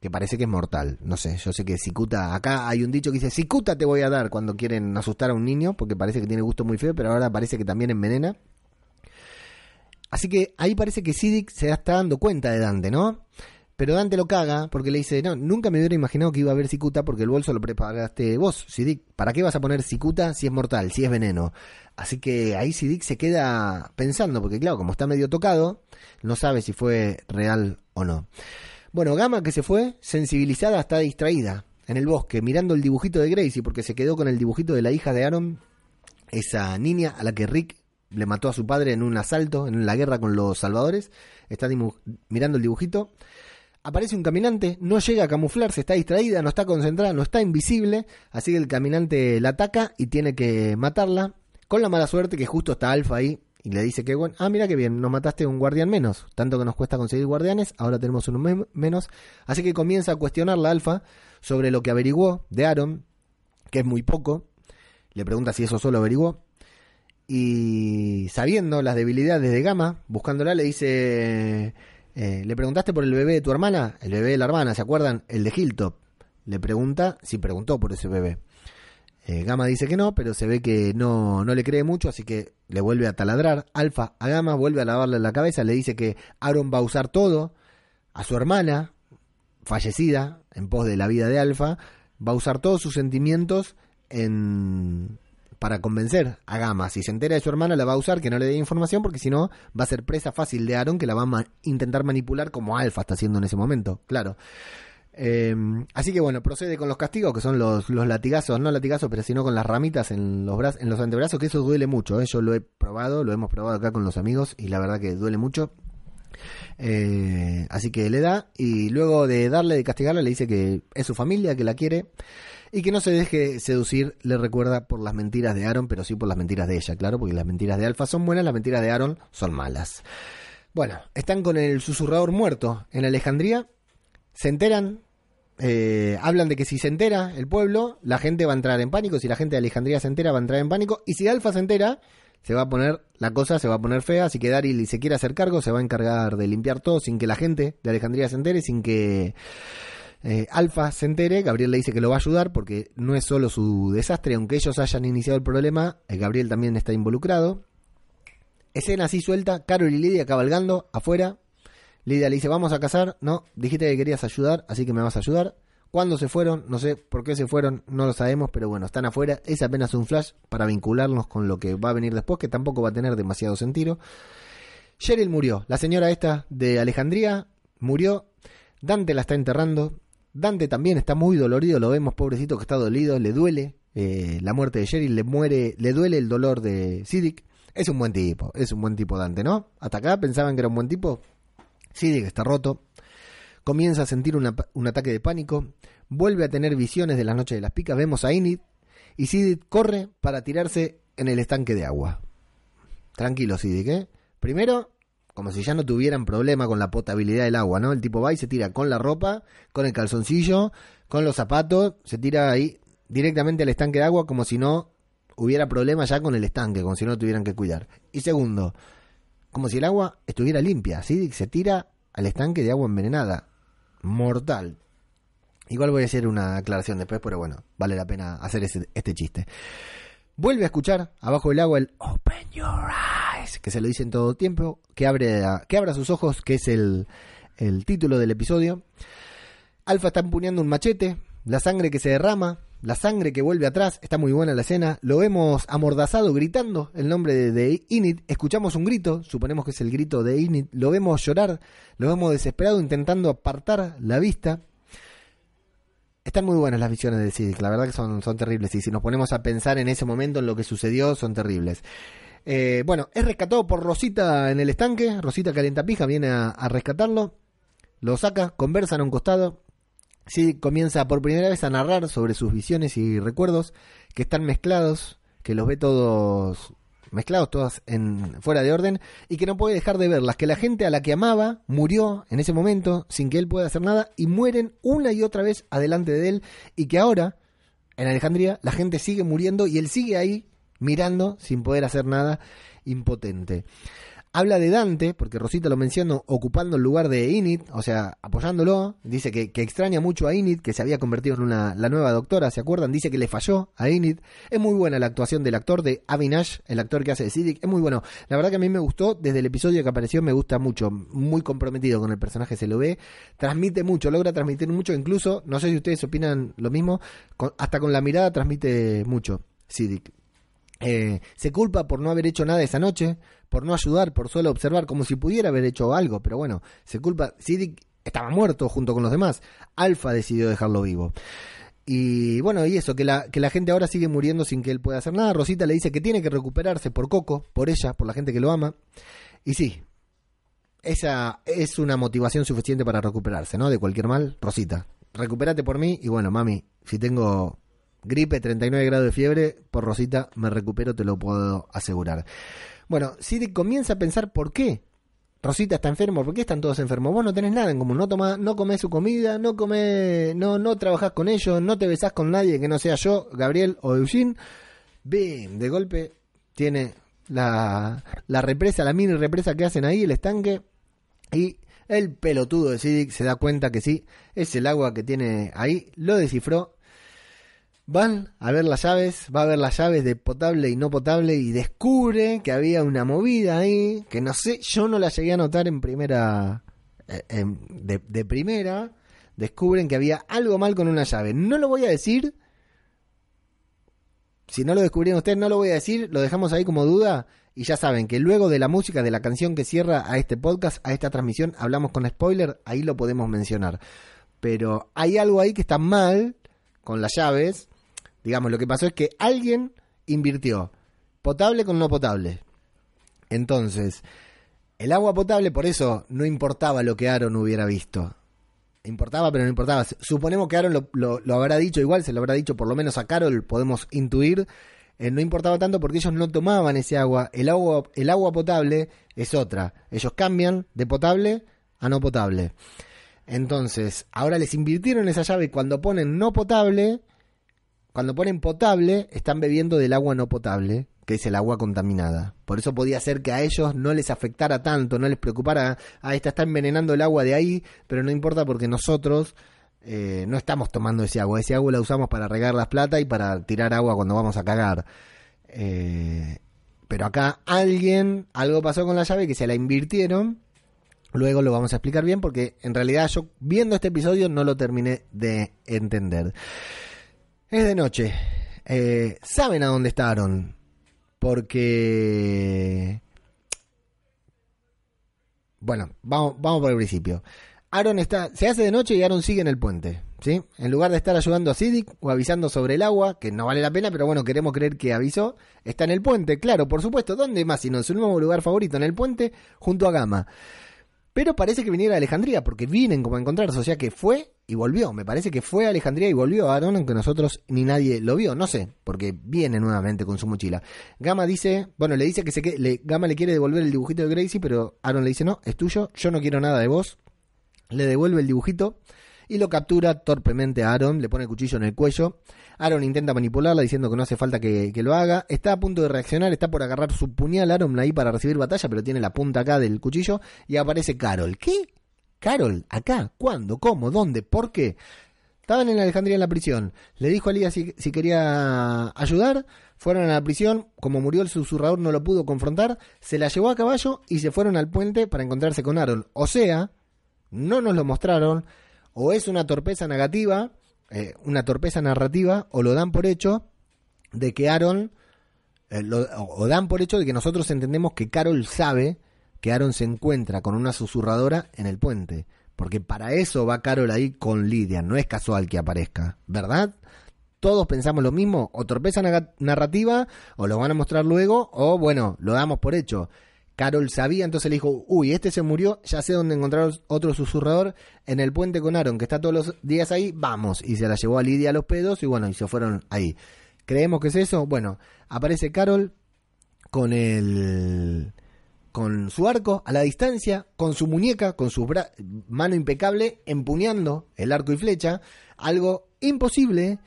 que parece que es mortal. No sé, yo sé que cicuta, acá hay un dicho que dice, cicuta te voy a dar cuando quieren asustar a un niño, porque parece que tiene gusto muy feo, pero ahora parece que también envenena. Así que ahí parece que Sidic se está dando cuenta de Dante, ¿no? Pero Dante lo caga porque le dice, no, nunca me hubiera imaginado que iba a haber cicuta porque el bolso lo preparaste vos, Sidic. ¿Para qué vas a poner cicuta si es mortal, si es veneno? Así que ahí Sidic se queda pensando, porque claro, como está medio tocado, no sabe si fue real o no. Bueno, Gama que se fue, sensibilizada, está distraída en el bosque, mirando el dibujito de Gracie, porque se quedó con el dibujito de la hija de Aaron, esa niña a la que Rick le mató a su padre en un asalto, en la guerra con los salvadores. Está mirando el dibujito. Aparece un caminante, no llega a camuflarse, está distraída, no está concentrada, no está invisible, así que el caminante la ataca y tiene que matarla, con la mala suerte que justo está Alfa ahí y le dice que, bueno, ah, mira que bien, nos mataste un guardián menos. Tanto que nos cuesta conseguir guardianes, ahora tenemos uno me- menos. Así que comienza a cuestionar la alfa sobre lo que averiguó de Aaron, que es muy poco. Le pregunta si eso solo averiguó. Y sabiendo las debilidades de Gamma, buscándola, le dice: eh, ¿Le preguntaste por el bebé de tu hermana? El bebé de la hermana, ¿se acuerdan? El de Hilltop. Le pregunta si preguntó por ese bebé. Eh, Gamma dice que no, pero se ve que no, no le cree mucho, así que le vuelve a taladrar. Alfa a Gamma vuelve a lavarle la cabeza, le dice que Aaron va a usar todo, a su hermana, fallecida, en pos de la vida de Alfa, va a usar todos sus sentimientos en para convencer a Gamma. Si se entera de su hermana, la va a usar, que no le dé información, porque si no, va a ser presa fácil de Aaron, que la va a ma- intentar manipular como Alfa está haciendo en ese momento, claro. Eh, así que bueno, procede con los castigos, que son los, los latigazos, no latigazos, pero sino con las ramitas en los, brazos, en los antebrazos, que eso duele mucho. ¿eh? Yo lo he probado, lo hemos probado acá con los amigos, y la verdad que duele mucho. Eh, así que le da, y luego de darle, de castigarla, le dice que es su familia, que la quiere, y que no se deje seducir, le recuerda por las mentiras de Aaron, pero sí por las mentiras de ella, claro, porque las mentiras de Alfa son buenas, las mentiras de Aaron son malas. Bueno, están con el susurrador muerto en Alejandría, se enteran, eh, hablan de que si se entera el pueblo, la gente va a entrar en pánico, si la gente de Alejandría se entera, va a entrar en pánico, y si Alfa se entera, se va a poner, la cosa se va a poner fea, así que Daryl se quiere hacer cargo, se va a encargar de limpiar todo sin que la gente de Alejandría se entere, sin que eh, Alfa se entere, Gabriel le dice que lo va a ayudar porque no es solo su desastre, aunque ellos hayan iniciado el problema, eh, Gabriel también está involucrado. Escena así suelta, Carol y Lidia cabalgando afuera. Lidia le dice, vamos a casar. No, dijiste que querías ayudar, así que me vas a ayudar. ¿Cuándo se fueron? No sé por qué se fueron, no lo sabemos, pero bueno, están afuera. Es apenas un flash para vincularnos con lo que va a venir después, que tampoco va a tener demasiado sentido. Cheryl murió, la señora esta de Alejandría murió. Dante la está enterrando. Dante también está muy dolorido, lo vemos, pobrecito que está dolido, le duele eh, la muerte de Cheryl, le muere, le duele el dolor de Siddiq. Es un buen tipo, es un buen tipo Dante, ¿no? Hasta acá pensaban que era un buen tipo. Siddiq está roto. Comienza a sentir un ataque de pánico. Vuelve a tener visiones de la noche de las picas. Vemos a Inid. Y Siddiq corre para tirarse en el estanque de agua. Tranquilo, Siddiq, ¿eh? Primero, como si ya no tuvieran problema con la potabilidad del agua, ¿no? El tipo va y se tira con la ropa, con el calzoncillo, con los zapatos, se tira ahí directamente al estanque de agua como si no hubiera problema ya con el estanque, como si no tuvieran que cuidar. Y segundo, como si el agua estuviera limpia, ¿sí? Se tira al estanque de agua envenenada. Mortal. Igual voy a hacer una aclaración después, pero bueno, vale la pena hacer ese- este chiste. Vuelve a escuchar abajo del agua el Open Your Eyes, que se lo dice en todo tiempo, que, abre, que abra sus ojos, que es el, el título del episodio. Alfa está empuñando un machete, la sangre que se derrama, la sangre que vuelve atrás, está muy buena la escena. Lo vemos amordazado gritando el nombre de, de Inid, escuchamos un grito, suponemos que es el grito de Inid, lo vemos llorar, lo vemos desesperado intentando apartar la vista. Están muy buenas las visiones de Siddiq, la verdad que son, son terribles. Y si nos ponemos a pensar en ese momento, en lo que sucedió, son terribles. Eh, bueno, es rescatado por Rosita en el estanque. Rosita Calentapija viene a, rescatarlo. Lo saca, conversan a un costado. Siddiq comienza por primera vez a narrar sobre sus visiones y recuerdos que están mezclados, que los ve todos mezclados, todas en, fuera de orden, y que no puede dejar de verlas, que la gente a la que amaba murió en ese momento sin que él pueda hacer nada y mueren una y otra vez adelante de él, y que ahora, en Alejandría, la gente sigue muriendo y él sigue ahí mirando sin poder hacer nada, impotente. Habla de Dante, porque Rosita lo menciona, ocupando el lugar de Inid, o sea, apoyándolo. Dice que, que extraña mucho a Inid, que se había convertido en una, la nueva doctora, ¿se acuerdan? Dice que le falló a Inid. Es muy buena la actuación del actor de Avinash, el actor que hace de Siddiq. Es muy bueno. La verdad que a mí me gustó, desde el episodio que apareció me gusta mucho. Muy comprometido con el personaje, se lo ve. Transmite mucho, logra transmitir mucho. Incluso, no sé si ustedes opinan lo mismo, hasta con la mirada transmite mucho Siddiq. Eh, se culpa por no haber hecho nada esa noche, por no ayudar, por solo observar, como si pudiera haber hecho algo, pero bueno, se culpa. Siddiq estaba muerto junto con los demás. Alfa decidió dejarlo vivo. Y bueno, y eso, que la, que la gente ahora sigue muriendo sin que él pueda hacer nada. Rosita le dice que tiene que recuperarse por Coco, por ella, por la gente que lo ama. Y sí, esa es una motivación suficiente para recuperarse, ¿no? De cualquier mal, Rosita, recupérate por mí y bueno, mami, si tengo gripe, 39 grados de fiebre, por Rosita me recupero, te lo puedo asegurar. Bueno, Sid comienza a pensar por qué. Rosita está enfermo, ¿por qué están todos enfermos? Vos no tenés nada en común, no toma, no comés su comida, no comés, no, no trabajás con ellos, no te besás con nadie que no sea yo, Gabriel o Eugene. Bien, de golpe tiene la, la represa, la mini represa que hacen ahí, el estanque, y el pelotudo de Sidic se da cuenta que sí, es el agua que tiene ahí, lo descifró. Van a ver las llaves, va a ver las llaves de potable y no potable y descubre que había una movida ahí, que no sé, yo no la llegué a notar en primera, eh, en- de, de primera, descubren que había algo mal con una llave. No lo voy a decir, si no lo descubrieron ustedes, no lo voy a decir, lo dejamos ahí como duda. Y ya saben que luego de la música de la canción que cierra a este podcast, a esta transmisión, hablamos con spoiler, ahí lo podemos mencionar. Pero hay algo ahí que está mal con las llaves. Digamos, lo que pasó es que alguien invirtió potable con no potable. Entonces, el agua potable, por eso no importaba lo que Aaron hubiera visto. Importaba, pero no importaba. Suponemos que Aaron lo, lo- habrá dicho igual, se lo habrá dicho por lo menos a Carol, podemos intuir. Eh, no importaba tanto porque ellos no tomaban ese agua. El agua, el agua potable es otra. Ellos cambian de potable a no potable. Entonces, ahora les invirtieron esa llave y cuando ponen no potable, cuando ponen potable, están bebiendo del agua no potable, que es el agua contaminada. Por eso podía ser que a ellos no les afectara tanto, no les preocupara, ah, esta está envenenando el agua de ahí, pero no importa porque nosotros eh, no estamos tomando ese agua. Ese agua la usamos para regar las plata y para tirar agua cuando vamos a cagar. Eh, pero acá alguien, algo pasó con la llave que se la invirtieron. Luego lo vamos a explicar bien porque en realidad yo viendo este episodio no lo terminé de entender. Es de noche. Eh, ¿Saben a dónde está Aaron? Porque... Bueno, vamos, vamos por el principio. Aaron está, se hace de noche y Aaron sigue en el puente, ¿sí? En lugar de estar ayudando a Siddiq o avisando sobre el agua, que no vale la pena, pero bueno, queremos creer que avisó, está en el puente, claro, por supuesto, ¿dónde más sino en su nuevo lugar favorito, en el puente, junto a Gama? Pero parece que viniera a Alejandría, porque vienen como a encontrarse, o sea que fue y volvió. Me parece que fue a Alejandría y volvió a Aaron, aunque nosotros ni nadie lo vio, no sé, porque viene nuevamente con su mochila. Gama dice, bueno, le dice que se le, Gama le quiere devolver el dibujito de Gracie, pero Aaron le dice, no, es tuyo, yo no quiero nada de vos. Le devuelve el dibujito y lo captura torpemente a Aaron, le pone el cuchillo en el cuello. Aaron intenta manipularla diciendo que no hace falta que, lo haga. Está a punto de reaccionar, está por agarrar su puñal Aaron ahí para recibir batalla, pero tiene la punta acá del cuchillo y aparece Carol. ¿Qué? Carol, acá, ¿cuándo? ¿Cómo? ¿Dónde? ¿Por qué? Estaban en Alejandría en la prisión. Le dijo a Lía si, si quería ayudar. Fueron a la prisión. Como murió el susurrador, no lo pudo confrontar. Se la llevó a caballo y se fueron al puente para encontrarse con Aaron. O sea, no nos lo mostraron. O es una torpeza negativa, eh, una torpeza narrativa, o lo dan por hecho de que Aaron. eh, lo- o dan por hecho de que nosotros entendemos que Carol sabe que Aaron se encuentra con una susurradora en el puente. Porque para eso va Carol ahí con Lidia. No es casual que aparezca, ¿verdad? Todos pensamos lo mismo. O torpeza narrativa, o lo van a mostrar luego, o bueno, lo damos por hecho. Carol sabía, entonces le dijo, uy, este se murió, ya sé dónde encontrar otro susurrador en el puente con Aaron, que está todos los días ahí, vamos. Y se la llevó a Lidia a los pedos y bueno, y se fueron ahí. ¿Creemos que es eso? Bueno, aparece Carol con el con su arco a la distancia, con su muñeca, con su bra- mano impecable, empuñando el arco y flecha, algo imposible,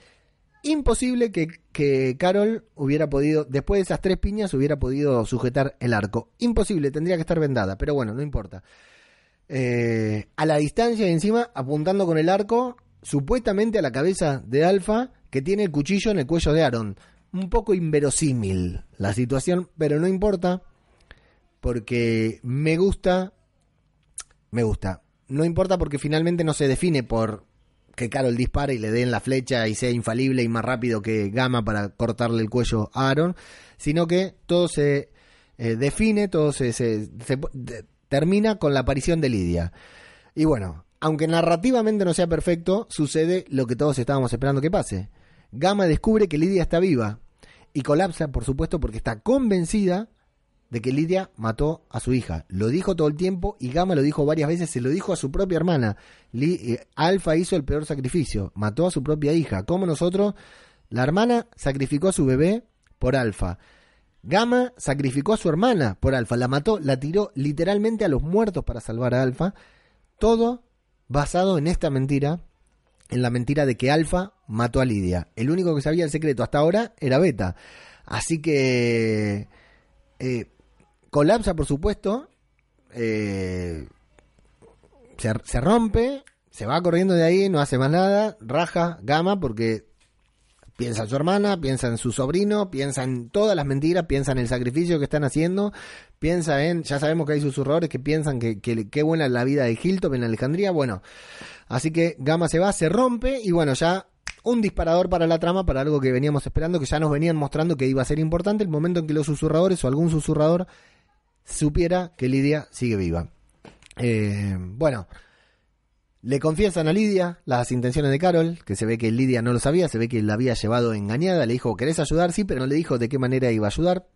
imposible que, que Carol hubiera podido, después de esas tres piñas, hubiera podido sujetar el arco. Imposible, tendría que estar vendada, pero bueno, no importa. Eh, a la distancia y encima apuntando con el arco, supuestamente a la cabeza de Alfa, que tiene el cuchillo en el cuello de Aaron. Un poco inverosímil la situación, pero no importa porque me gusta, me gusta. No importa porque finalmente no se define por que Carol dispare y le den la flecha y sea infalible y más rápido que Gama para cortarle el cuello a Aaron, sino que todo se eh, define, todo se, se- termina con la aparición de Lidia. Y bueno, aunque narrativamente no sea perfecto, sucede lo que todos estábamos esperando que pase. Gama descubre que Lidia está viva y colapsa, por supuesto, porque está convencida de que Lidia mató a su hija. Lo dijo todo el tiempo y Gama lo dijo varias veces, se lo dijo a su propia hermana. Eh, Alfa hizo el peor sacrificio, mató a su propia hija. Como nosotros, la hermana sacrificó a su bebé por Alfa. Gamma sacrificó a su hermana por Alfa, la mató, la tiró literalmente a los muertos para salvar a Alfa. Todo basado en esta mentira, en la mentira de que Alfa mató a Lidia. El único que sabía el secreto hasta ahora era Beta. Así que eh, colapsa, por supuesto. Eh, se, se rompe, se va corriendo de ahí, no hace más nada, raja, gama, porque piensa en su hermana, piensa en su sobrino, piensa en todas las mentiras, piensa en el sacrificio que están haciendo, piensa en, ya sabemos que hay susurradores que piensan que qué buena es la vida de Hilton en Alejandría, bueno, así que Gama se va, se rompe y bueno, ya un disparador para la trama, para algo que veníamos esperando, que ya nos venían mostrando que iba a ser importante, el momento en que los susurradores o algún susurrador supiera que Lidia sigue viva. Eh, bueno, le confiesan a Lidia las intenciones de Carol, que se ve que Lidia no lo sabía, se ve que la había llevado engañada, le dijo, ¿querés ayudar? Sí, pero no le dijo de qué manera iba a ayudar.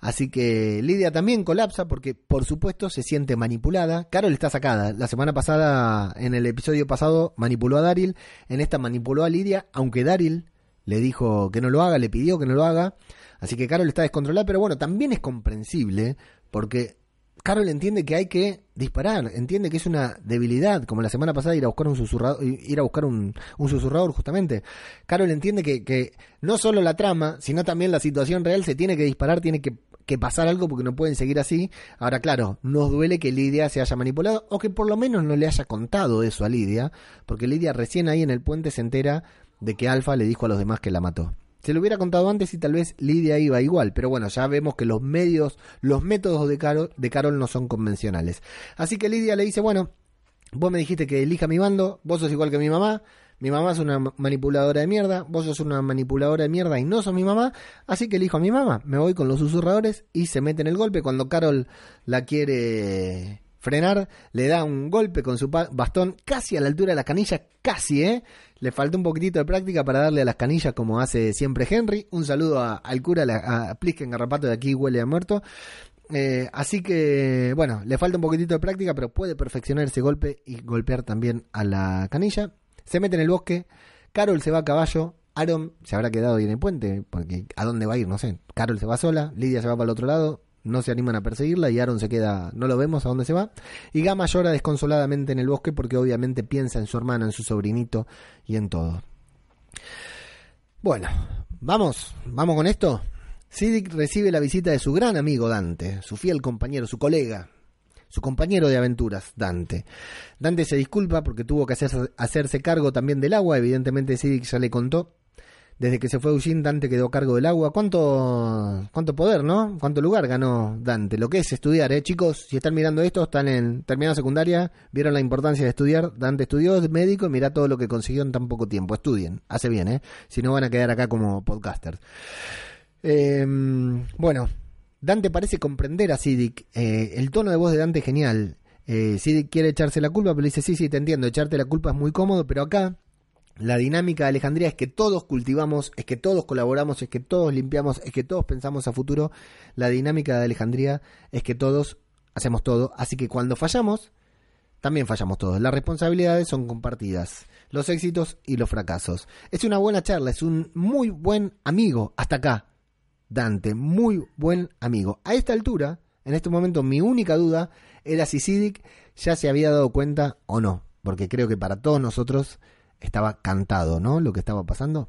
Así que Lidia también colapsa porque, por supuesto, se siente manipulada. Carol está sacada. La semana pasada, en el episodio pasado, manipuló a Daryl. En esta manipuló a Lidia, aunque Daryl le dijo que no lo haga, le pidió que no lo haga. Así que Carol está descontrolada, pero bueno, también es comprensible porque Carol entiende que hay que disparar, entiende que es una debilidad, como la semana pasada ir a buscar un susurrador, ir a buscar un, susurrador justamente. Carol entiende que, que, no solo la trama, sino también la situación real se tiene que disparar, tiene que, que, pasar algo porque no pueden seguir así. Ahora, claro, nos duele que Lidia se haya manipulado o que por lo menos no le haya contado eso a Lidia, porque Lidia recién ahí en el puente se entera de que Alfa le dijo a los demás que la mató. Se lo hubiera contado antes y tal vez Lidia iba igual, pero bueno, ya vemos que los medios, los métodos de Carol, de Carol no son convencionales. Así que Lidia le dice, bueno, vos me dijiste que elija mi bando, vos sos igual que mi mamá, mi mamá es una manipuladora de mierda, vos sos una manipuladora de mierda y no sos mi mamá, así que elijo a mi mamá, me voy con los susurradores y se mete en el golpe cuando Carol la quiere frenar, le da un golpe con su bastón casi a la altura de la canilla, casi, ¿eh? Le falta un poquitito de práctica para darle a las canillas como hace siempre Henry. Un saludo al cura, a, a Plisken Garrapato de aquí huele a muerto. Eh, así que, bueno, le falta un poquitito de práctica, pero puede perfeccionar ese golpe y golpear también a la canilla. Se mete en el bosque, Carol se va a caballo, Aaron se habrá quedado ahí en el puente, porque ¿a dónde va a ir? No sé. Carol se va sola, Lidia se va para el otro lado, no se animan a perseguirla y Aaron se queda, no lo vemos a dónde se va. Y Gama llora desconsoladamente en el bosque porque obviamente piensa en su hermana, en su sobrinito y en todo. Bueno, vamos, vamos con esto. Sidic recibe la visita de su gran amigo Dante, su fiel compañero, su colega, su compañero de aventuras, Dante. Dante se disculpa porque tuvo que hacerse, cargo también del agua, evidentemente Sidic ya le contó desde que se fue Eugene, Dante quedó cargo del agua. ¿Cuánto, cuánto poder, no? ¿Cuánto lugar ganó Dante? Lo que es estudiar, ¿eh? Chicos, si están mirando esto, están en terminada secundaria, vieron la importancia de estudiar. Dante estudió, es médico y mira todo lo que consiguió en tan poco tiempo. Estudien, hace bien, ¿eh? Si no van a quedar acá como podcasters. Em, bueno, Dante parece comprender a Sidic. Eh, el tono de voz de Dante es genial. Eh, quiere echarse la culpa, pero dice, sí, sí, te entiendo, echarte la culpa es muy cómodo, pero acá la dinámica de Alejandría es que todos cultivamos, es que todos colaboramos, es que todos limpiamos, es que todos pensamos a futuro. La dinámica de Alejandría es que todos hacemos todo. Así que cuando fallamos, también fallamos todos. Las responsabilidades son compartidas. Los éxitos y los fracasos. Es una buena charla, es un muy buen amigo. Hasta acá, Dante, muy buen amigo. A esta altura, en este momento, mi única duda era si Sidic ya se había dado cuenta o no. Porque creo que para todos nosotros estaba cantado, ¿no? Lo que estaba pasando.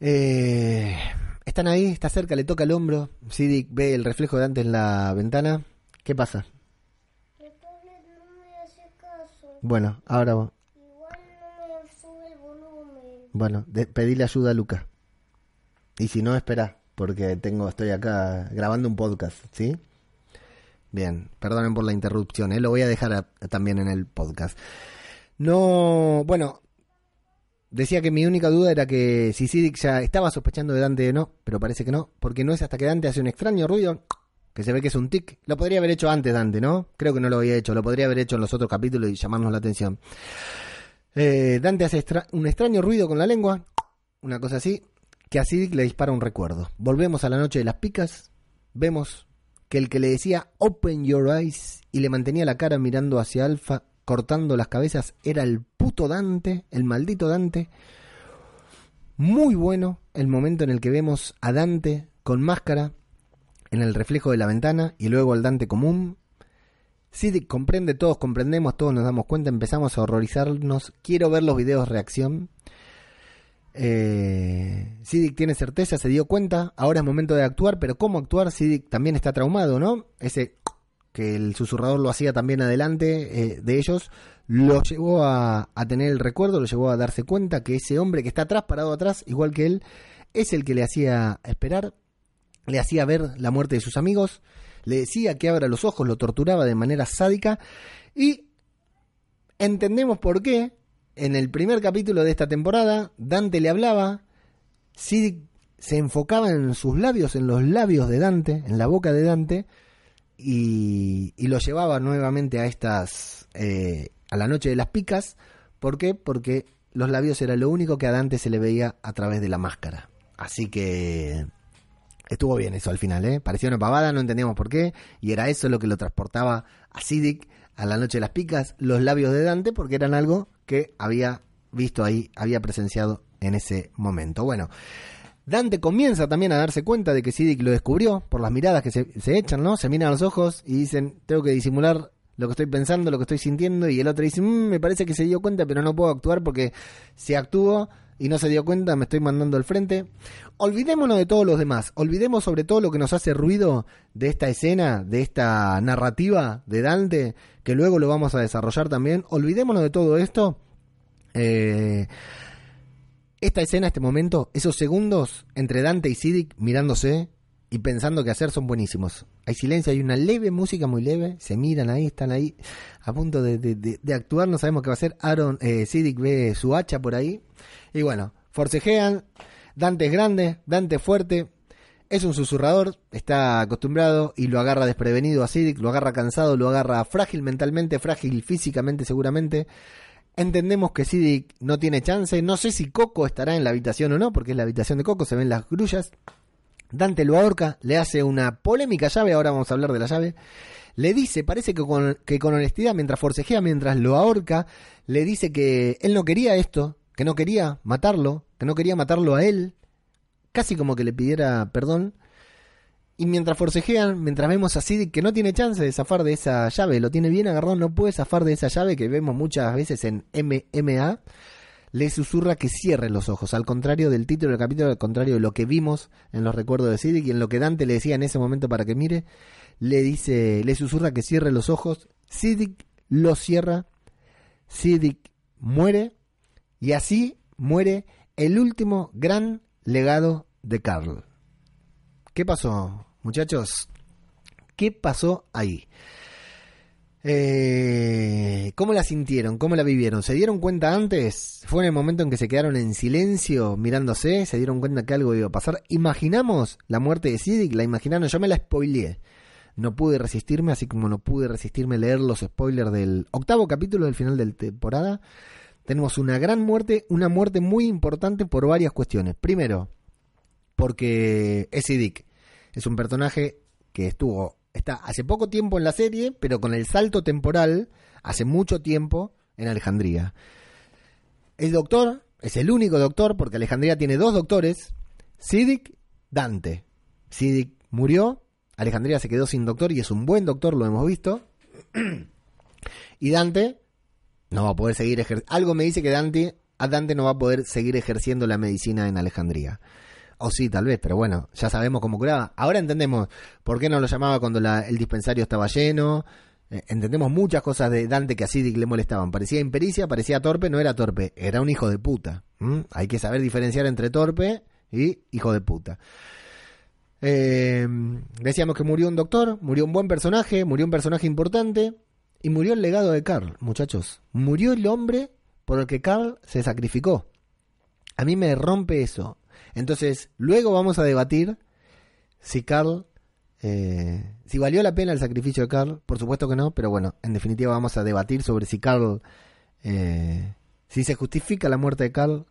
Eh, están ahí, está cerca, le toca el hombro. Sidic ve el reflejo de antes en la ventana. ¿Qué pasa? Bueno, ahora Igual no me sube el volumen. Bueno, pedile ayuda a Luca. Y si no, espera, porque tengo, estoy acá grabando un podcast, ¿sí? Bien, perdonen por la interrupción, ¿eh? lo voy a dejar también en el podcast. No, bueno, decía que mi única duda era que si Sidic ya estaba sospechando de Dante o no, pero parece que no, porque no es hasta que Dante hace un extraño ruido, que se ve que es un tic. Lo podría haber hecho antes Dante, ¿no? Creo que no lo había hecho, lo podría haber hecho en los otros capítulos y llamarnos la atención. Eh, Dante hace un extraño ruido con la lengua, una cosa así, que a Sidic le dispara un recuerdo. Volvemos a la noche de las picas, vemos que el que le decía Open Your Eyes y le mantenía la cara mirando hacia Alfa cortando las cabezas era el puto Dante, el maldito Dante. Muy bueno el momento en el que vemos a Dante con máscara en el reflejo de la ventana y luego al Dante común. Siddiq comprende, todos comprendemos, todos nos damos cuenta, empezamos a horrorizarnos. Quiero ver los videos reacción. Eh, tiene certeza, se dio cuenta, ahora es momento de actuar, pero ¿cómo actuar? Siddiq también está traumado, ¿no? Ese que el susurrador lo hacía también adelante eh, de ellos, lo llevó a, tener el recuerdo, lo llevó a darse cuenta que ese hombre que está atrás, parado atrás, igual que él, es el que le hacía esperar, le hacía ver la muerte de sus amigos, le decía que abra los ojos, lo torturaba de manera sádica y entendemos por qué en el primer capítulo de esta temporada Dante le hablaba, Sid se enfocaba en sus labios, en los labios de Dante, en la boca de Dante, y, lo llevaba nuevamente a estas, eh, a la noche de las picas. ¿Por qué? Porque los labios era lo único que a Dante se le veía a través de la máscara. Así que estuvo bien eso al final, ¿eh? Parecía una pavada, no entendíamos por qué, y era eso lo que lo transportaba a Siddiq a la noche de las picas, los labios de Dante, porque eran algo que había visto ahí, había presenciado en ese momento. Bueno, Dante comienza también a darse cuenta de que Siddiq lo descubrió por las miradas que se, se, echan, ¿no? Se miran a los ojos y dicen, tengo que disimular lo que estoy pensando, lo que estoy sintiendo, y el otro dice, mmm, me parece que se dio cuenta, pero no puedo actuar porque si actúo y no se dio cuenta, me estoy mandando al frente. Olvidémonos de todos los demás, olvidemos sobre todo lo que nos hace ruido de esta escena, de esta narrativa de Dante, que luego lo vamos a desarrollar también. Olvidémonos de todo esto. Eh, esta escena, este momento, esos segundos entre Dante y Siddiq mirándose y pensando qué hacer son buenísimos. Hay silencio, hay una leve música muy leve, se miran ahí, están ahí a punto de, actuar, no sabemos qué va a hacer. Aaron, eh, ve su hacha por ahí y bueno, forcejean, Dante es grande, Dante es fuerte, es un susurrador, está acostumbrado y lo agarra desprevenido a Siddiq, lo agarra cansado, lo agarra frágil mentalmente, frágil físicamente seguramente. Entendemos que Siddiq no tiene chance, no sé si Coco estará en la habitación o no, porque es la habitación de Coco, se ven las grullas. Dante lo ahorca, le hace una polémica llave, ahora vamos a hablar de la llave. Le dice, parece que con, que con honestidad, mientras forcejea, mientras lo ahorca, le dice que él no quería esto, que no quería matarlo, que no quería matarlo a él, casi como que le pidiera perdón. Y mientras forcejean, mientras vemos a Siddiq que no tiene chance de zafar de esa llave, lo tiene bien agarrado, no puede zafar de esa llave que vemos muchas veces en MMA, le susurra que cierre los ojos, al contrario del título del capítulo, al contrario de lo que vimos en los recuerdos de Siddiq y en lo que Dante le decía en ese momento para que mire, le dice, le susurra que cierre los ojos, Siddiq lo cierra, Siddiq muere y así muere el último gran legado de Carl. ¿Qué pasó, muchachos? ¿Qué pasó ahí? Eh, ¿Cómo la sintieron? ¿Cómo la vivieron? ¿Se dieron cuenta antes? ¿Fue en el momento en que se quedaron en silencio mirándose? ¿Se dieron cuenta que algo iba a pasar? ¿Imaginamos la muerte de Siddiq? ¿La imaginaron? Yo me la spoileé. No pude resistirme, así como no pude resistirme leer los spoilers del octavo capítulo del final de la temporada. Tenemos una gran muerte, una muerte muy importante por varias cuestiones. Primero, porque es Siddiq. Es un personaje que estuvo está hace poco tiempo en la serie, pero con el salto temporal, hace mucho tiempo en Alejandría. El doctor, es el único doctor, porque Alejandría tiene dos doctores, Siddiq, Dante. Siddiq murió, Alejandría se quedó sin doctor y es un buen doctor, lo hemos visto. y Dante no va a poder seguir ejerciendo. Algo me dice que Dante, a Dante no va a poder seguir ejerciendo la medicina en Alejandría. O sí, tal vez, pero bueno, ya sabemos cómo curaba. Ahora entendemos por qué no lo llamaba cuando el dispensario estaba lleno. Eh, entendemos muchas cosas de Dante que a Siddiq le molestaban. Parecía impericia, parecía torpe, no era torpe, era un hijo de puta. Hay que saber diferenciar entre torpe y hijo de puta. Eh, decíamos que murió un doctor, murió un buen personaje, murió un personaje importante y murió el legado de Carl, muchachos. Murió el hombre por el que Carl se sacrificó. A mí me rompe eso. Entonces, luego vamos a debatir si Carl, eh, si valió la pena el sacrificio de Carl. Por supuesto que no, pero bueno, en definitiva vamos a debatir sobre si Carl, eh, si se justifica la muerte de Carl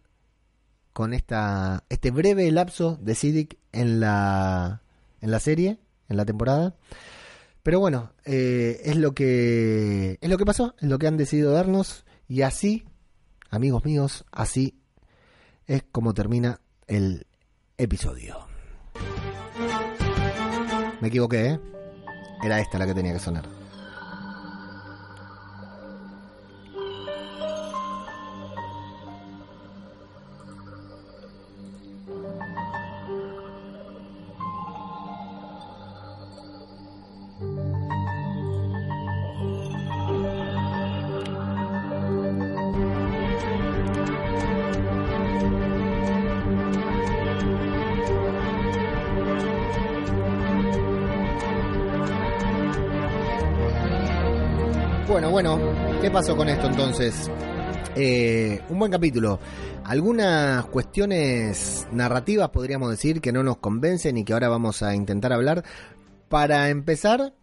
con esta, este breve lapso de Siddiq en la, en la serie, en la temporada. Pero bueno, eh, es lo que es lo que pasó, es lo que han decidido darnos y así, amigos míos, así es como termina el episodio. Me equivoqué, ¿eh? Era esta la que tenía que sonar. ¿Qué pasó con esto entonces? Eh, un buen capítulo. Algunas cuestiones narrativas podríamos decir que no nos convencen y que ahora vamos a intentar hablar. Para empezar,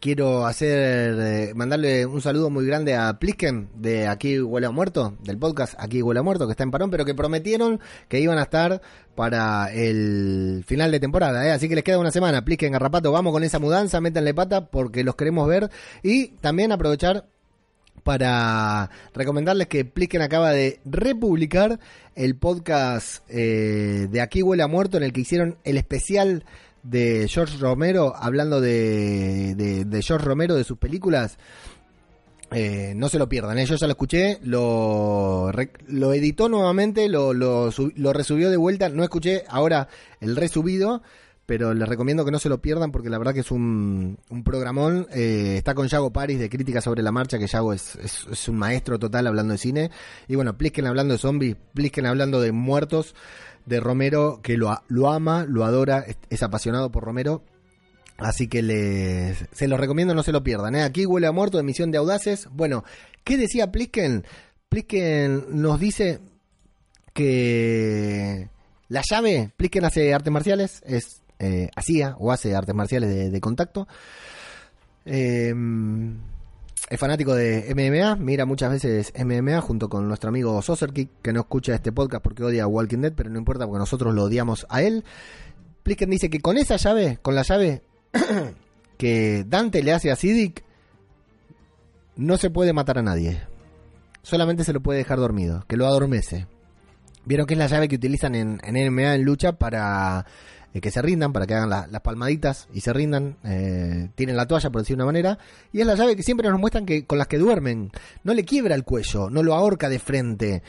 quiero hacer eh, mandarle un saludo muy grande a Plisken de Aquí Huele a Muerto, del podcast Aquí Huele a Muerto, que está en parón, pero que prometieron que iban a estar para el final de temporada, ¿eh? así que les queda una semana. Plisken, Garrapato, vamos con esa mudanza, métanle pata porque los queremos ver y también aprovechar para recomendarles que Plisken acaba de republicar el podcast eh, de Aquí Huele a Muerto en el que hicieron el especial de George Romero, hablando de, de, de George Romero, de sus películas. Eh, no se lo pierdan, ¿eh? yo ya lo escuché, lo, lo editó nuevamente, lo, lo, lo resubió de vuelta, no escuché ahora el resubido, pero les recomiendo que no se lo pierdan porque la verdad que es un, un programón. Eh, está con Yago Paris de Crítica sobre la Marcha, que Yago es, es, un maestro total hablando de cine. Y bueno, Plisken hablando de zombies, Plisken hablando de muertos, de Romero, que lo, lo ama, lo adora, es, apasionado por Romero. Así que les, se los recomiendo, no se lo pierdan. ¿eh? Aquí huele a muerto de Misión de Audaces. Bueno, ¿qué decía Plisken? Plisken nos dice que la llave, Plisken hace artes marciales, es eh, hacía o hace artes marciales de, contacto. Eh, es fanático de MMA, mira muchas veces MMA junto con nuestro amigo Soserkick, que no escucha este podcast porque odia a Walking Dead, pero no importa porque nosotros lo odiamos a él. Plisken dice que con esa llave, con la llave <coughs> que Dante le hace a Siddiq, no se puede matar a nadie. Solamente se lo puede dejar dormido, que lo adormece. Vieron que es la llave que utilizan en MMA en lucha para eh, que se rindan, para que hagan la- las palmaditas y se rindan, eh, tienen la toalla por decir una manera, y es la llave que siempre nos muestran que con las que duermen, no le quiebra el cuello, no lo ahorca de frente,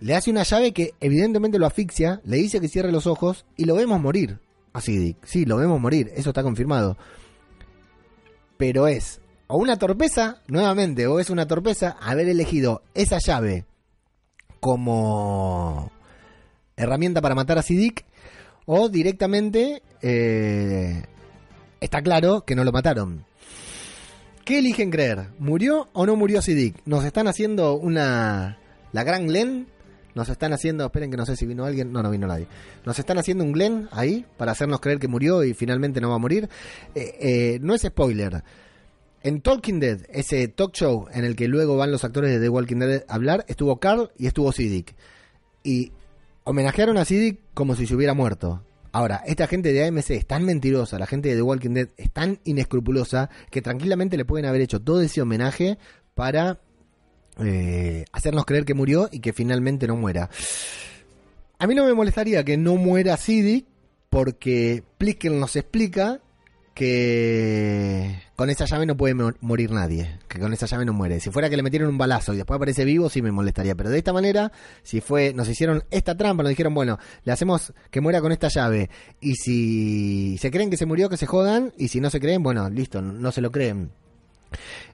le hace una llave que evidentemente lo asfixia, le dice que cierre los ojos y lo vemos morir. Así, Dick, sí, lo vemos morir, eso está confirmado. Pero es o una torpeza, nuevamente, o es una torpeza haber elegido esa llave como herramienta para matar a Siddiq, o directamente eh, está claro que no lo mataron. ¿Qué eligen creer? ¿Murió o no murió Siddiq? Nos están haciendo una... La gran Glenn. Nos están haciendo... Esperen que no sé si vino alguien. No, no vino nadie. Nos están haciendo un Glenn ahí para hacernos creer que murió y finalmente no va a morir. Eh, eh, no es spoiler. En Talking Dead, ese talk show en el que luego van los actores de The Walking Dead a hablar, estuvo Carl y estuvo Siddiq. Y homenajearon a Siddiq como si se hubiera muerto. Ahora, esta gente de AMC es tan mentirosa, la gente de The Walking Dead es tan inescrupulosa, que tranquilamente le pueden haber hecho todo ese homenaje para eh, hacernos creer que murió y que finalmente no muera. A mí no me molestaría que no muera Siddiq, porque Plisken nos explica que con esa llave no puede mo- morir nadie, que con esa llave no muere. Si fuera que le metieron un balazo y después aparece vivo, sí me molestaría, pero de esta manera, si fue, nos hicieron esta trampa, nos dijeron, bueno, le hacemos que muera con esta llave, y si se creen que se murió, que se jodan, y si no se creen, bueno, listo, no se lo creen.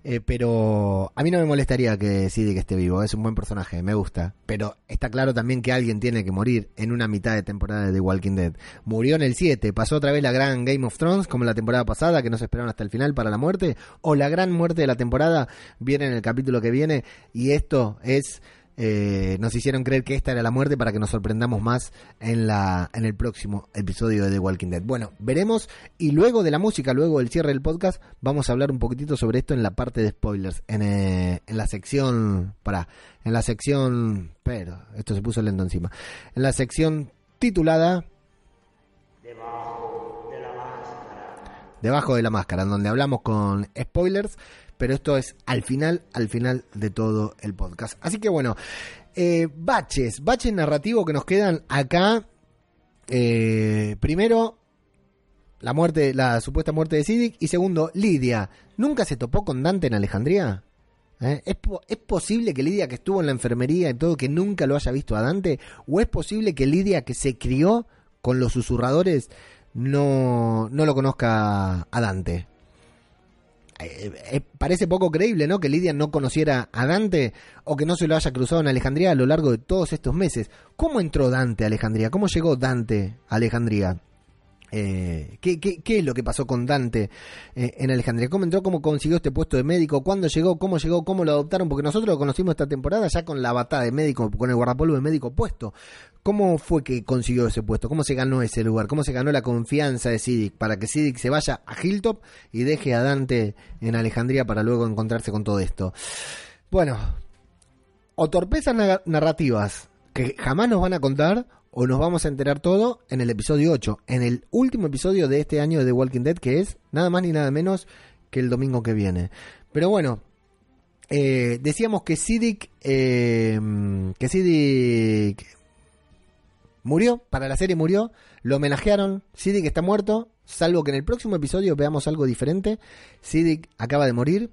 Eh, pero a mí no me molestaría que Siddiq esté vivo, es un buen personaje, me gusta. Pero está claro también que alguien tiene que morir en una mitad de temporada de The Walking Dead. Murió en el 7, pasó otra vez la gran Game of Thrones, como la temporada pasada, que no se esperaron hasta el final para la muerte. O la gran muerte de la temporada viene en el capítulo que viene. Y esto es. Eh, nos hicieron creer que esta era la muerte para que nos sorprendamos más en la en el próximo episodio de The Walking Dead. Bueno, veremos y luego de la música, luego del cierre del podcast, vamos a hablar un poquitito sobre esto en la parte de spoilers, en, eh, en la sección, para, en la sección, pero esto se puso lento encima, en la sección titulada Debajo de la máscara, en donde hablamos con spoilers, pero esto es al final, al final de todo el podcast. Así que bueno, eh, baches, baches narrativos que nos quedan acá. Eh, primero, la muerte, la supuesta muerte de Siddiq. Y segundo, Lidia, ¿nunca se topó con Dante en Alejandría? ¿Eh? ¿Es, ¿Es posible que Lidia, que estuvo en la enfermería y todo, que nunca lo haya visto a Dante? ¿O es posible que Lidia, que se crió con los susurradores, no, no lo conozca a Dante? Eh, eh, parece poco creíble, ¿no? Que Lidia no conociera a Dante o que no se lo haya cruzado en Alejandría a lo largo de todos estos meses. ¿Cómo entró Dante a Alejandría? ¿Cómo llegó Dante a Alejandría? Eh, ¿qué, qué, qué es lo que pasó con Dante eh, en Alejandría? ¿Cómo entró? ¿Cómo consiguió este puesto de médico? ¿Cuándo llegó? ¿Cómo llegó? ¿Cómo lo adoptaron? Porque nosotros lo conocimos esta temporada ya con la batada de médico, con el guardapolvo de médico puesto. ¿Cómo fue que consiguió ese puesto? ¿Cómo se ganó ese lugar? ¿Cómo se ganó la confianza de Siddiq para que Siddiq se vaya a Hilltop y deje a Dante en Alejandría para luego encontrarse con todo esto? Bueno, o torpezas na- narrativas que jamás nos van a contar o nos vamos a enterar todo en el episodio 8, en el último episodio de este año de The Walking Dead que es nada más ni nada menos que el domingo que viene. Pero bueno, eh, decíamos que Siddiq, eh, que murió, para la serie murió, lo homenajearon, Siddiq está muerto, salvo que en el próximo episodio veamos algo diferente, Siddiq acaba de morir.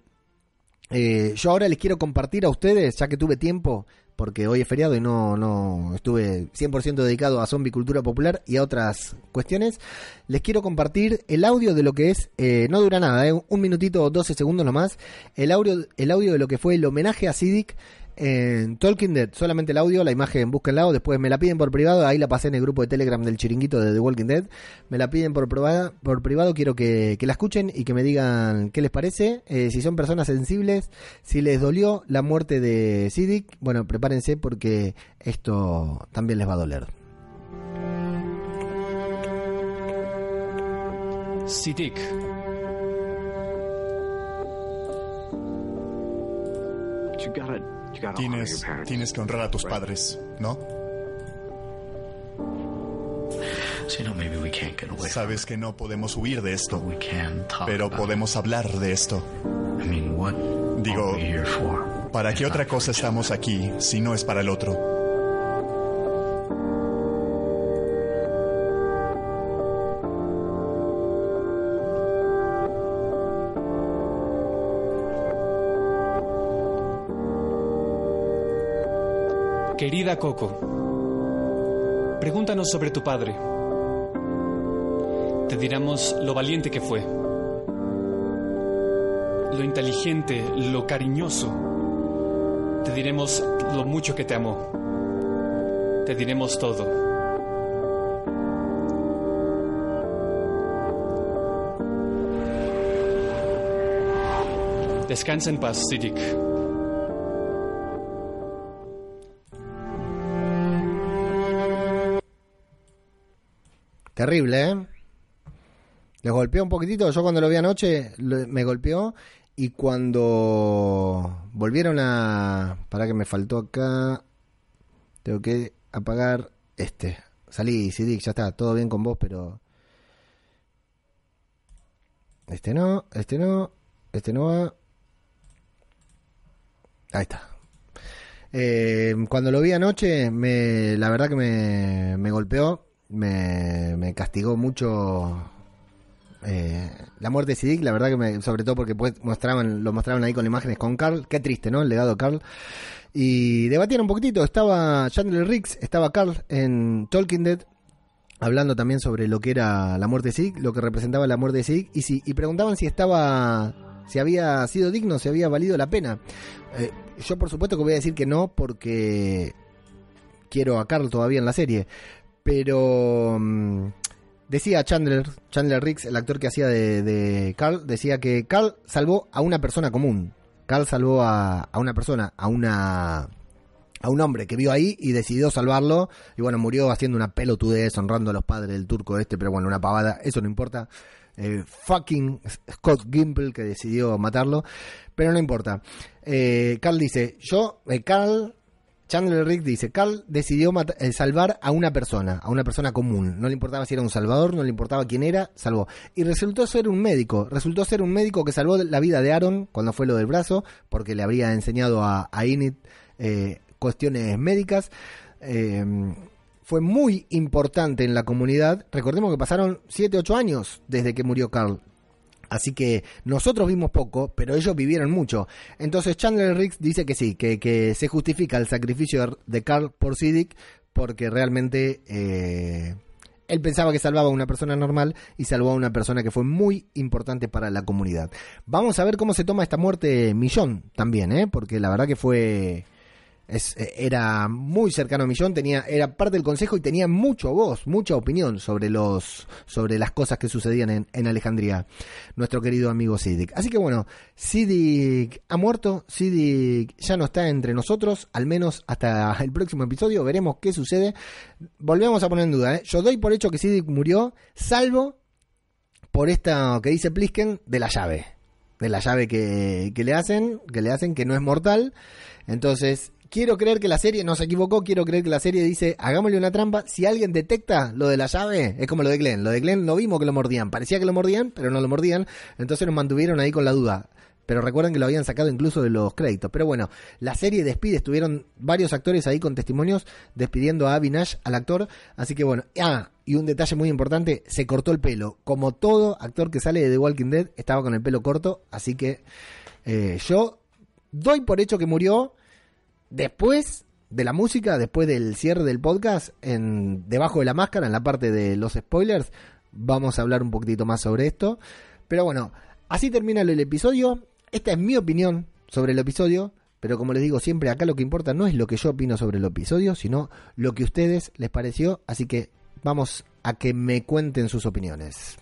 Eh, yo ahora les quiero compartir a ustedes, ya que tuve tiempo, porque hoy es feriado y no, no estuve 100% dedicado a zombie cultura popular y a otras cuestiones, les quiero compartir el audio de lo que es, eh, no dura nada, eh, un minutito o 12 segundos nomás, el audio, el audio de lo que fue el homenaje a Siddiq en Talking Dead, solamente el audio, la imagen búsquenla después me la piden por privado, ahí la pasé en el grupo de Telegram del chiringuito de The Walking Dead, me la piden por, privada, por privado, quiero que, que la escuchen y que me digan qué les parece, eh, si son personas sensibles, si les dolió la muerte de Siddiq, bueno, prepárense porque esto también les va a doler.
Siddiq.
Tienes, tienes que honrar a tus padres, ¿no? Sabes que no podemos huir de esto, pero podemos hablar de esto. Digo, ¿para qué otra cosa estamos aquí si no es para el otro?
Querida Coco, pregúntanos sobre tu padre. Te diremos lo valiente que fue, lo inteligente, lo cariñoso. Te diremos lo mucho que te amó. Te diremos todo. Descansa en paz, Siddiq.
Terrible, ¿eh? Les golpeó un poquitito. Yo cuando lo vi anoche me golpeó. Y cuando volvieron a... Para que me faltó acá. Tengo que apagar este. Salí, Sidic, ya está. Todo bien con vos, pero... Este no, este no, este no va. Ahí está. Eh, cuando lo vi anoche, me, la verdad que me, me golpeó, me, me castigó mucho eh, la muerte de Siddiq, la verdad que me, sobre todo porque pues mostraban, lo mostraban ahí con imágenes con Carl, qué triste, ¿no? El legado de Carl. Y debatían un poquitito, estaba Chandler Riggs, estaba Carl en Talking Dead, hablando también sobre lo que era la muerte de Siddiq, lo que representaba la muerte de Siddiq, y, si, y preguntaban si estaba, si había sido digno, si había valido la pena. Eh, yo por supuesto que voy a decir que no, porque quiero a Carl todavía en la serie, pero mm, decía Chandler, Chandler Riggs, el actor que hacía de, de Carl, decía que Carl salvó a una persona común. Carl salvó a, a una persona, a una un hombre que vio ahí y decidió salvarlo y bueno, murió haciendo una pelotudez honrando a los padres del turco este, pero bueno, una pavada, eso no importa. Eh, fucking Scott Gimple que decidió matarlo, pero no importa. Eh, Carl dice, yo, eh, Carl, Chandler Rick dice, Carl decidió eh, salvar a una persona, a una persona común. No le importaba si era un salvador, no le importaba quién era, salvó. Y resultó ser un médico, resultó ser un médico que salvó la vida de Aaron cuando fue lo del brazo, porque le habría enseñado a, a Init eh, cuestiones médicas. Eh, fue muy importante en la comunidad. Recordemos que pasaron 7, 8 años desde que murió Carl. Así que nosotros vimos poco, pero ellos vivieron mucho. Entonces Chandler Riggs dice que sí, que, se justifica el sacrificio de Carl por Siddiq porque realmente eh, él pensaba que salvaba a una persona normal y salvó a una persona que fue muy importante para la comunidad. Vamos a ver cómo se toma esta muerte Millón también, ¿eh? porque la verdad que fue es, eh, era muy cercano a Millón, tenía, era parte del consejo y tenía mucho voz, mucha opinión sobre los, sobre las cosas que sucedían en, en Alejandría, nuestro querido amigo Siddiq. Así que bueno, Siddiq ha muerto, Siddiq ya no está entre nosotros, al menos hasta <laughs> el próximo episodio, veremos qué sucede. Volvemos a poner en duda, ¿eh? yo doy por hecho que Siddiq murió, salvo por esta que dice Plisken de la llave. De la llave que, que le hacen, que le hacen que no es mortal. Entonces, quiero creer que la serie no se equivocó, quiero creer que la serie dice, hagámosle una trampa, si alguien detecta lo de la llave, es como lo de Glenn, lo de Glenn no vimos que lo mordían, parecía que lo mordían, pero no lo mordían, entonces nos mantuvieron ahí con la duda. Pero recuerden que lo habían sacado incluso de los créditos. Pero bueno, la serie despide, estuvieron varios actores ahí con testimonios despidiendo a Avinash, al actor. Así que bueno, ah, y un detalle muy importante, se cortó el pelo. Como todo actor que sale de The Walking Dead, estaba con el pelo corto. Así que eh, yo doy por hecho que murió Después de la música, después del cierre del podcast, en debajo de la máscara, en la parte de los spoilers, vamos a hablar un poquitito más sobre esto. Pero bueno, así termina el episodio. Esta es mi opinión sobre el episodio. Pero como les digo siempre, acá lo que importa no es lo que yo opino sobre el episodio, sino lo que a ustedes les pareció. Así que vamos a que me cuenten sus opiniones.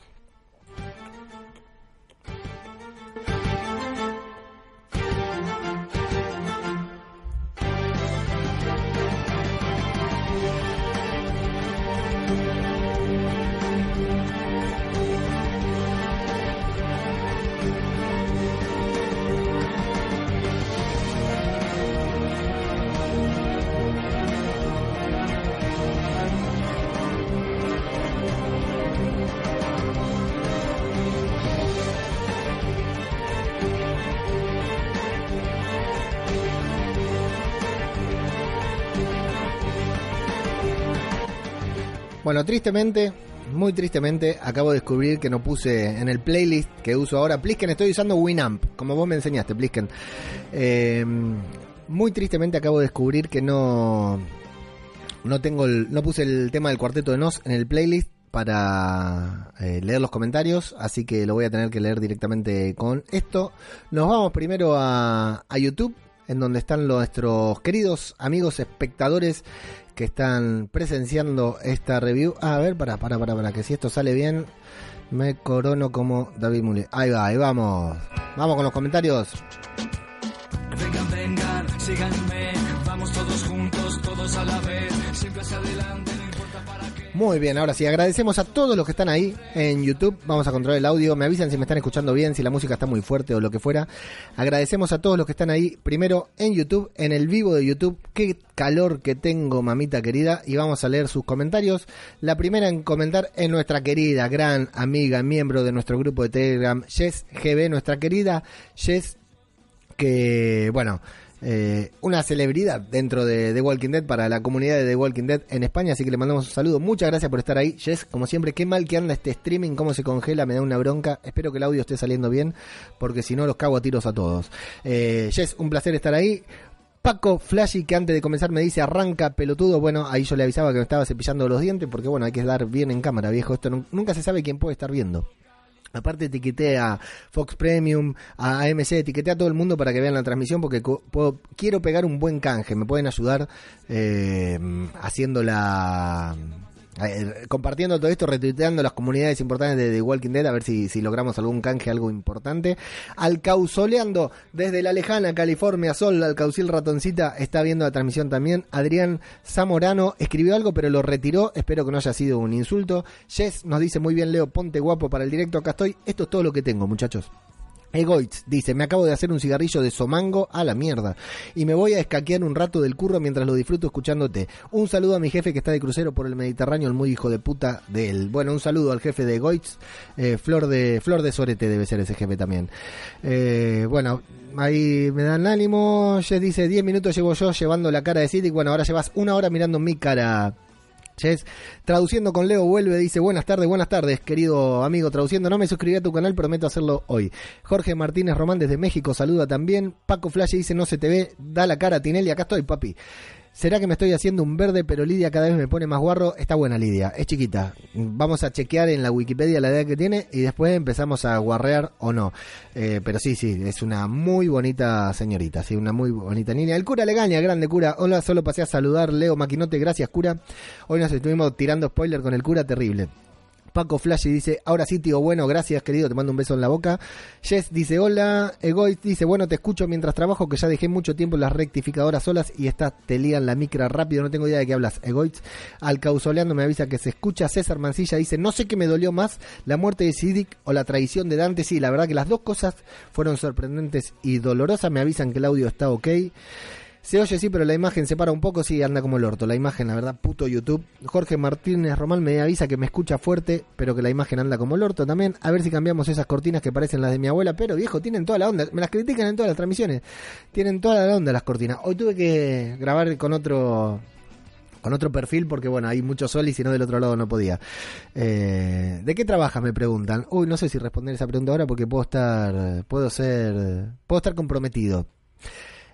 Bueno, tristemente, muy tristemente, acabo de descubrir que no puse en el playlist que uso ahora. Plisken, estoy usando Winamp, como vos me enseñaste, Plisken. Eh, muy tristemente acabo de descubrir que no. No tengo el, no puse el tema del cuarteto de Nos en el playlist para eh, leer los comentarios, así que lo voy a tener que leer directamente con esto. Nos vamos primero a, a YouTube, en donde están nuestros queridos amigos espectadores que están presenciando esta review. A ver, para, para, para, para, que si esto sale bien, me corono como David Mule. Ahí va, ahí vamos. Vamos con los comentarios.
Vengan, vengan, síganme, vamos todos juntos, todos a la vez, siempre
Muy bien, ahora sí, agradecemos a todos los que están ahí en YouTube. Vamos a controlar el audio. Me avisan si me están escuchando bien, si la música está muy fuerte o lo que fuera. Agradecemos a todos los que están ahí, primero en YouTube, en el vivo de YouTube. Qué calor que tengo, mamita querida. Y vamos a leer sus comentarios. La primera en comentar es nuestra querida, gran amiga, miembro de nuestro grupo de Telegram, Jess GB, nuestra querida Jess, que, bueno, eh, una celebridad dentro de The Walking Dead para la comunidad de The Walking Dead en España, así que le mandamos un saludo. Muchas gracias por estar ahí, Jess. Como siempre, qué mal que anda este streaming, cómo se congela, me da una bronca. Espero que el audio esté saliendo bien, porque si no los cago a tiros a todos. Eh, Jess, un placer estar ahí. Paco Flashy, que antes de comenzar me dice arranca pelotudo. Bueno, ahí yo le avisaba que me estaba cepillando los dientes, porque bueno, hay que dar bien en cámara, viejo. Esto nu- nunca se sabe quién puede estar viendo. Aparte etiqueté a Fox Premium, a AMC, etiqueté a todo el mundo para que vean la transmisión porque puedo- quiero pegar un buen canje. Me pueden ayudar eh, haciendo la... eh, compartiendo todo esto, retuiteando las comunidades importantes de Walking Dead, a ver si, si logramos algún canje, algo importante. Alcauzoleando desde la lejana California, Sol, Alcaucil Ratoncita, está viendo la transmisión también. Adrián Zamorano escribió algo, pero lo retiró. Espero que no haya sido un insulto. Jess nos dice muy bien, Leo, ponte guapo para el directo. Acá estoy. Esto es todo lo que tengo, muchachos. Egoitz dice, me acabo de hacer un cigarrillo de somango a la mierda y me voy a escaquear un rato del curro mientras lo disfruto escuchándote. Un saludo a mi jefe que está de crucero por el Mediterráneo, el muy hijo de puta de él. Bueno, un saludo al jefe de Egoitz, eh, Flor de Flor de Sorete debe ser ese jefe también. Eh, bueno, ahí me dan ánimo. Jess dice, 10 minutos llevo yo llevando la cara de City. Bueno, ahora llevas una hora mirando mi cara. Ches, traduciendo con Leo vuelve, dice buenas tardes, buenas tardes, querido amigo, traduciendo, no me suscribí a tu canal, prometo hacerlo hoy. Jorge Martínez Román desde México saluda también. Paco Flash dice no se te ve, da la cara Tinelli, acá estoy, papi. ¿Será que me estoy haciendo un verde, pero Lidia cada vez me pone más guarro? Está buena Lidia, es chiquita. Vamos a chequear en la Wikipedia la edad que tiene y después empezamos a guarrear o no. Eh, pero sí, sí, es una muy bonita señorita, sí, una muy bonita niña. El cura Legaña, grande cura. Hola, solo pasé a saludar, Leo Maquinote, gracias cura. Hoy nos estuvimos tirando spoiler con el cura, terrible. Paco Flash dice, ahora sí, tío, bueno, gracias, querido, te mando un beso en la boca. Jess dice, hola. Egoist dice, bueno, te escucho mientras trabajo, que ya dejé mucho tiempo las rectificadoras solas y estas te lían la micra rápido, no tengo idea de qué hablas. Egoist, al causoleando me avisa que se escucha. César Mancilla dice, no sé qué me dolió más, la muerte de Sidic o la traición de Dante. Sí, la verdad que las dos cosas fueron sorprendentes y dolorosas. Me avisan que el audio está ok. Se oye, sí, pero la imagen se para un poco, sí, anda como el orto. La imagen, la verdad, puto YouTube. Jorge Martínez Román me avisa que me escucha fuerte, pero que la imagen anda como el orto también. A ver si cambiamos esas cortinas que parecen las de mi abuela. Pero viejo, tienen toda la onda. Me las critican en todas las transmisiones. Tienen toda la onda las cortinas. Hoy tuve que grabar con otro con otro perfil porque bueno, hay mucho sol y si no del otro lado no podía. Eh, ¿De qué trabajas? Me preguntan. Uy, no sé si responder esa pregunta ahora porque puedo estar, puedo ser, puedo estar comprometido.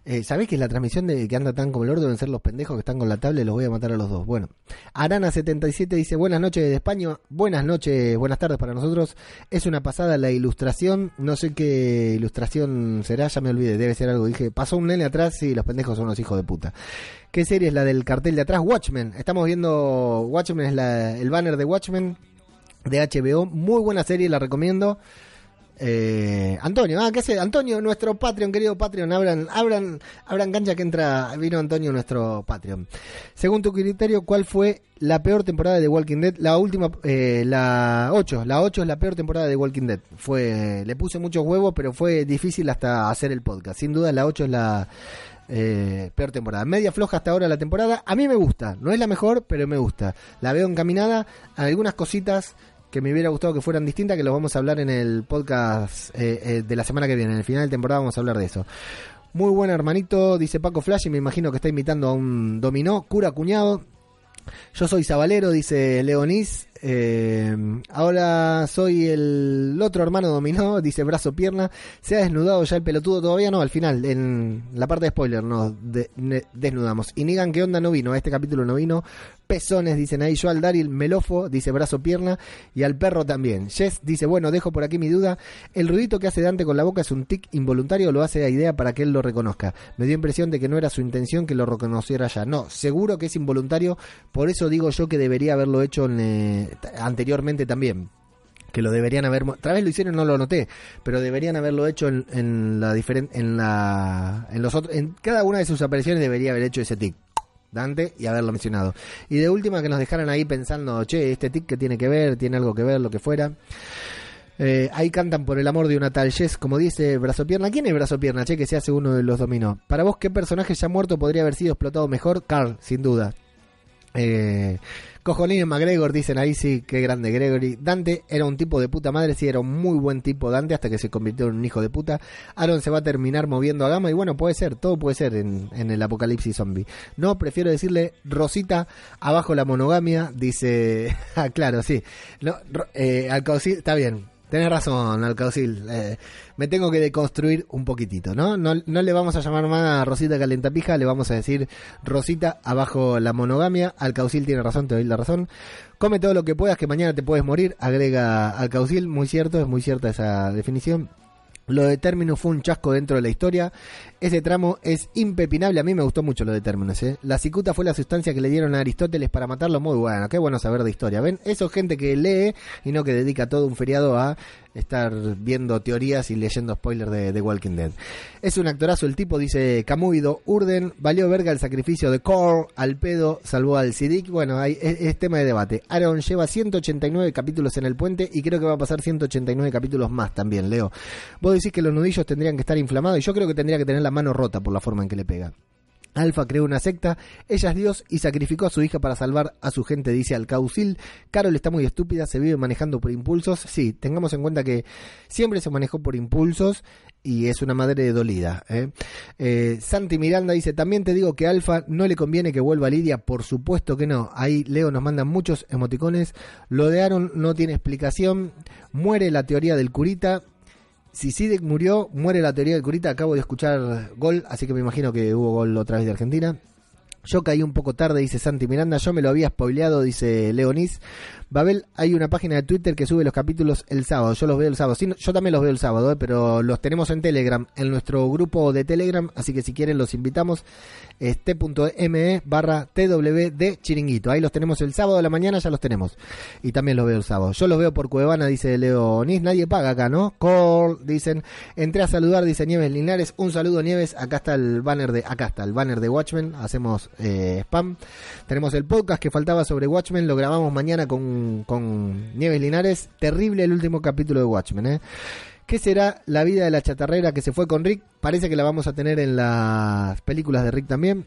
Eh, ¿Sabés que la transmisión de que anda tan como el orto deben ser los pendejos que están con la tablet? Los voy a matar a los dos. Bueno, Arana77 dice: Buenas noches desde España. Buenas noches, buenas tardes para nosotros. Es una pasada la ilustración. No sé qué ilustración será, ya me olvidé. Debe ser algo. Dije: Pasó un nene atrás y los pendejos son unos hijos de puta. ¿Qué serie es la del cartel de atrás? Watchmen. Estamos viendo. Watchmen es la, el banner de Watchmen de HBO. Muy buena serie, la recomiendo. Eh, Antonio, ah, ¿qué hace? Antonio, nuestro Patreon, querido Patreon, abran, abran, abran cancha que entra, vino Antonio, nuestro Patreon. Según tu criterio, ¿cuál fue la peor temporada de Walking Dead? La última, eh, la 8, la 8 es la peor temporada de Walking Dead. Fue, le puse muchos huevos, pero fue difícil hasta hacer el podcast. Sin duda, la 8 es la eh, peor temporada. Media floja hasta ahora la temporada. A mí me gusta, no es la mejor, pero me gusta. La veo encaminada, algunas cositas que me hubiera gustado que fueran distintas, que los vamos a hablar en el podcast eh, eh, de la semana que viene. En el final de temporada vamos a hablar de eso. Muy buen hermanito, dice Paco Flash, y me imagino que está imitando a un dominó, cura cuñado. Yo soy Sabalero, dice Leonis. Eh, ahora soy el otro hermano dominó, <laughs> dice brazo pierna. Se ha desnudado ya el pelotudo, todavía no, al final, en la parte de spoiler nos desnudamos. Y Nigan, ¿qué onda? No vino, a este capítulo no vino pezones, dicen ahí. Yo al Daryl Melofo, dice brazo pierna. Y al perro también. Jess dice, bueno, dejo por aquí mi duda. El ruidito que hace Dante con la boca es un tic involuntario lo hace a idea para que él lo reconozca. Me dio impresión de que no era su intención que lo reconociera ya. No, seguro que es involuntario. Por eso digo yo que debería haberlo hecho eh, anteriormente también que lo deberían haber otra vez lo hicieron no lo noté pero deberían haberlo hecho en, en la diferente en la en los otros en cada una de sus apariciones debería haber hecho ese tic Dante y haberlo mencionado. Y de última que nos dejaran ahí pensando, che, este tic que tiene que ver, tiene algo que ver, lo que fuera. Eh, ahí cantan por el amor de una tal Jess, como dice Brazo Pierna. ¿Quién es Brazo Pierna? Che, que se hace uno de los dominó. Para vos, ¿qué personaje ya muerto podría haber sido explotado mejor? Carl, sin duda. Eh, Cojolín y McGregor dicen ahí sí, qué grande Gregory. Dante era un tipo de puta madre, sí, era un muy buen tipo Dante hasta que se convirtió en un hijo de puta. Aaron se va a terminar moviendo a gama y bueno, puede ser, todo puede ser en, en el apocalipsis zombie. No, prefiero decirle Rosita abajo la monogamia, dice, <laughs> ah, claro, sí. No, eh, está bien, Tenés razón, Alcaucil. Eh, me tengo que deconstruir un poquitito, ¿no? ¿no? Le vamos a llamar más a Rosita Calentapija, le vamos a decir Rosita abajo la monogamia. Alcaucil tiene razón, te doy la razón. Come todo lo que puedas, que mañana te puedes morir, agrega Alcaucil. Muy cierto, es muy cierta esa definición. Lo de términos fue un chasco dentro de la historia. Ese tramo es impepinable. A mí me gustó mucho lo de términos. ¿eh? La cicuta fue la sustancia que le dieron a Aristóteles para matarlo. Muy bueno. Qué bueno saber de historia. ¿Ven? Eso es gente que lee y no que dedica todo un feriado a estar viendo teorías y leyendo spoilers de, Walking Dead. Es un actorazo el tipo, dice Camuido. Urden, valió verga el sacrificio de Core, al pedo, salvó al Sidic. Bueno, hay, es, tema de debate. Aaron lleva 189 capítulos en el puente y creo que va a pasar 189 capítulos más también, Leo. Vos decís que los nudillos tendrían que estar inflamados y yo creo que tendría que tener la mano rota por la forma en que le pega. Alfa creó una secta, ella es Dios y sacrificó a su hija para salvar a su gente, dice Alcaucil. Carol está muy estúpida, se vive manejando por impulsos. Sí, tengamos en cuenta que siempre se manejó por impulsos y es una madre dolida. ¿eh? Eh, Santi Miranda dice, también te digo que Alfa no le conviene que vuelva a Lidia, por supuesto que no. Ahí Leo nos manda muchos emoticones. Lo de Aaron no tiene explicación. Muere la teoría del curita si Sidek murió, muere la teoría del curita. Acabo de escuchar gol, así que me imagino que hubo gol otra vez de Argentina. Yo caí un poco tarde, dice Santi Miranda. Yo me lo había spoileado, dice Leonis. Babel, hay una página de Twitter que sube los capítulos el sábado. Yo los veo el sábado. Sí, yo también los veo el sábado, eh, pero los tenemos en Telegram, en nuestro grupo de Telegram. Así que si quieren, los invitamos. Es t.me barra twd chiringuito. Ahí los tenemos el sábado de la mañana, ya los tenemos. Y también los veo el sábado. Yo los veo por Cuevana, dice Leonis. Nadie paga acá, ¿no? Call, dicen. Entré a saludar, dice Nieves Linares. Un saludo, Nieves. Acá está el banner de. Acá está el banner de Watchmen. Hacemos eh, spam. Tenemos el podcast que faltaba sobre Watchmen. Lo grabamos mañana con con, Nieves Linares. Terrible el último capítulo de Watchmen, ¿eh? ¿Qué será la vida de la chatarrera que se fue con Rick? Parece que la vamos a tener en las películas de Rick también.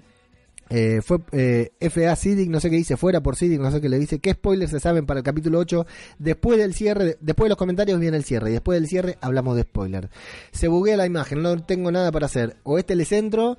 Eh, fue eh, FA Sidic, no sé qué dice, fuera por Sidic, no sé qué le dice. ¿Qué spoilers se saben para el capítulo 8? Después del cierre, después de los comentarios viene el cierre. Y después del cierre hablamos de spoilers. Se buguea la imagen, no tengo nada para hacer. O este centro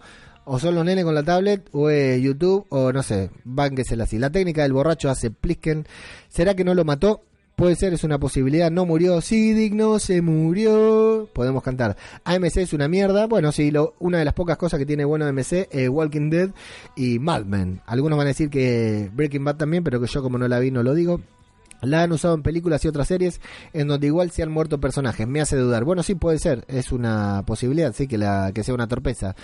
o son los nenes con la tablet, o es YouTube, o no sé, bánquesela así. La técnica del borracho hace plisken. ¿Será que no lo mató? Puede ser, es una posibilidad. No murió. Sí, digno, se murió. Podemos cantar. AMC es una mierda. Bueno, sí, lo, una de las pocas cosas que tiene bueno AMC es Walking Dead y Mad Men. Algunos van a decir que Breaking Bad también, pero que yo como no la vi no lo digo. La han usado en películas y otras series en donde igual se han muerto personajes. Me hace dudar. Bueno, sí puede ser. Es una posibilidad, sí, que, la, que sea una torpeza.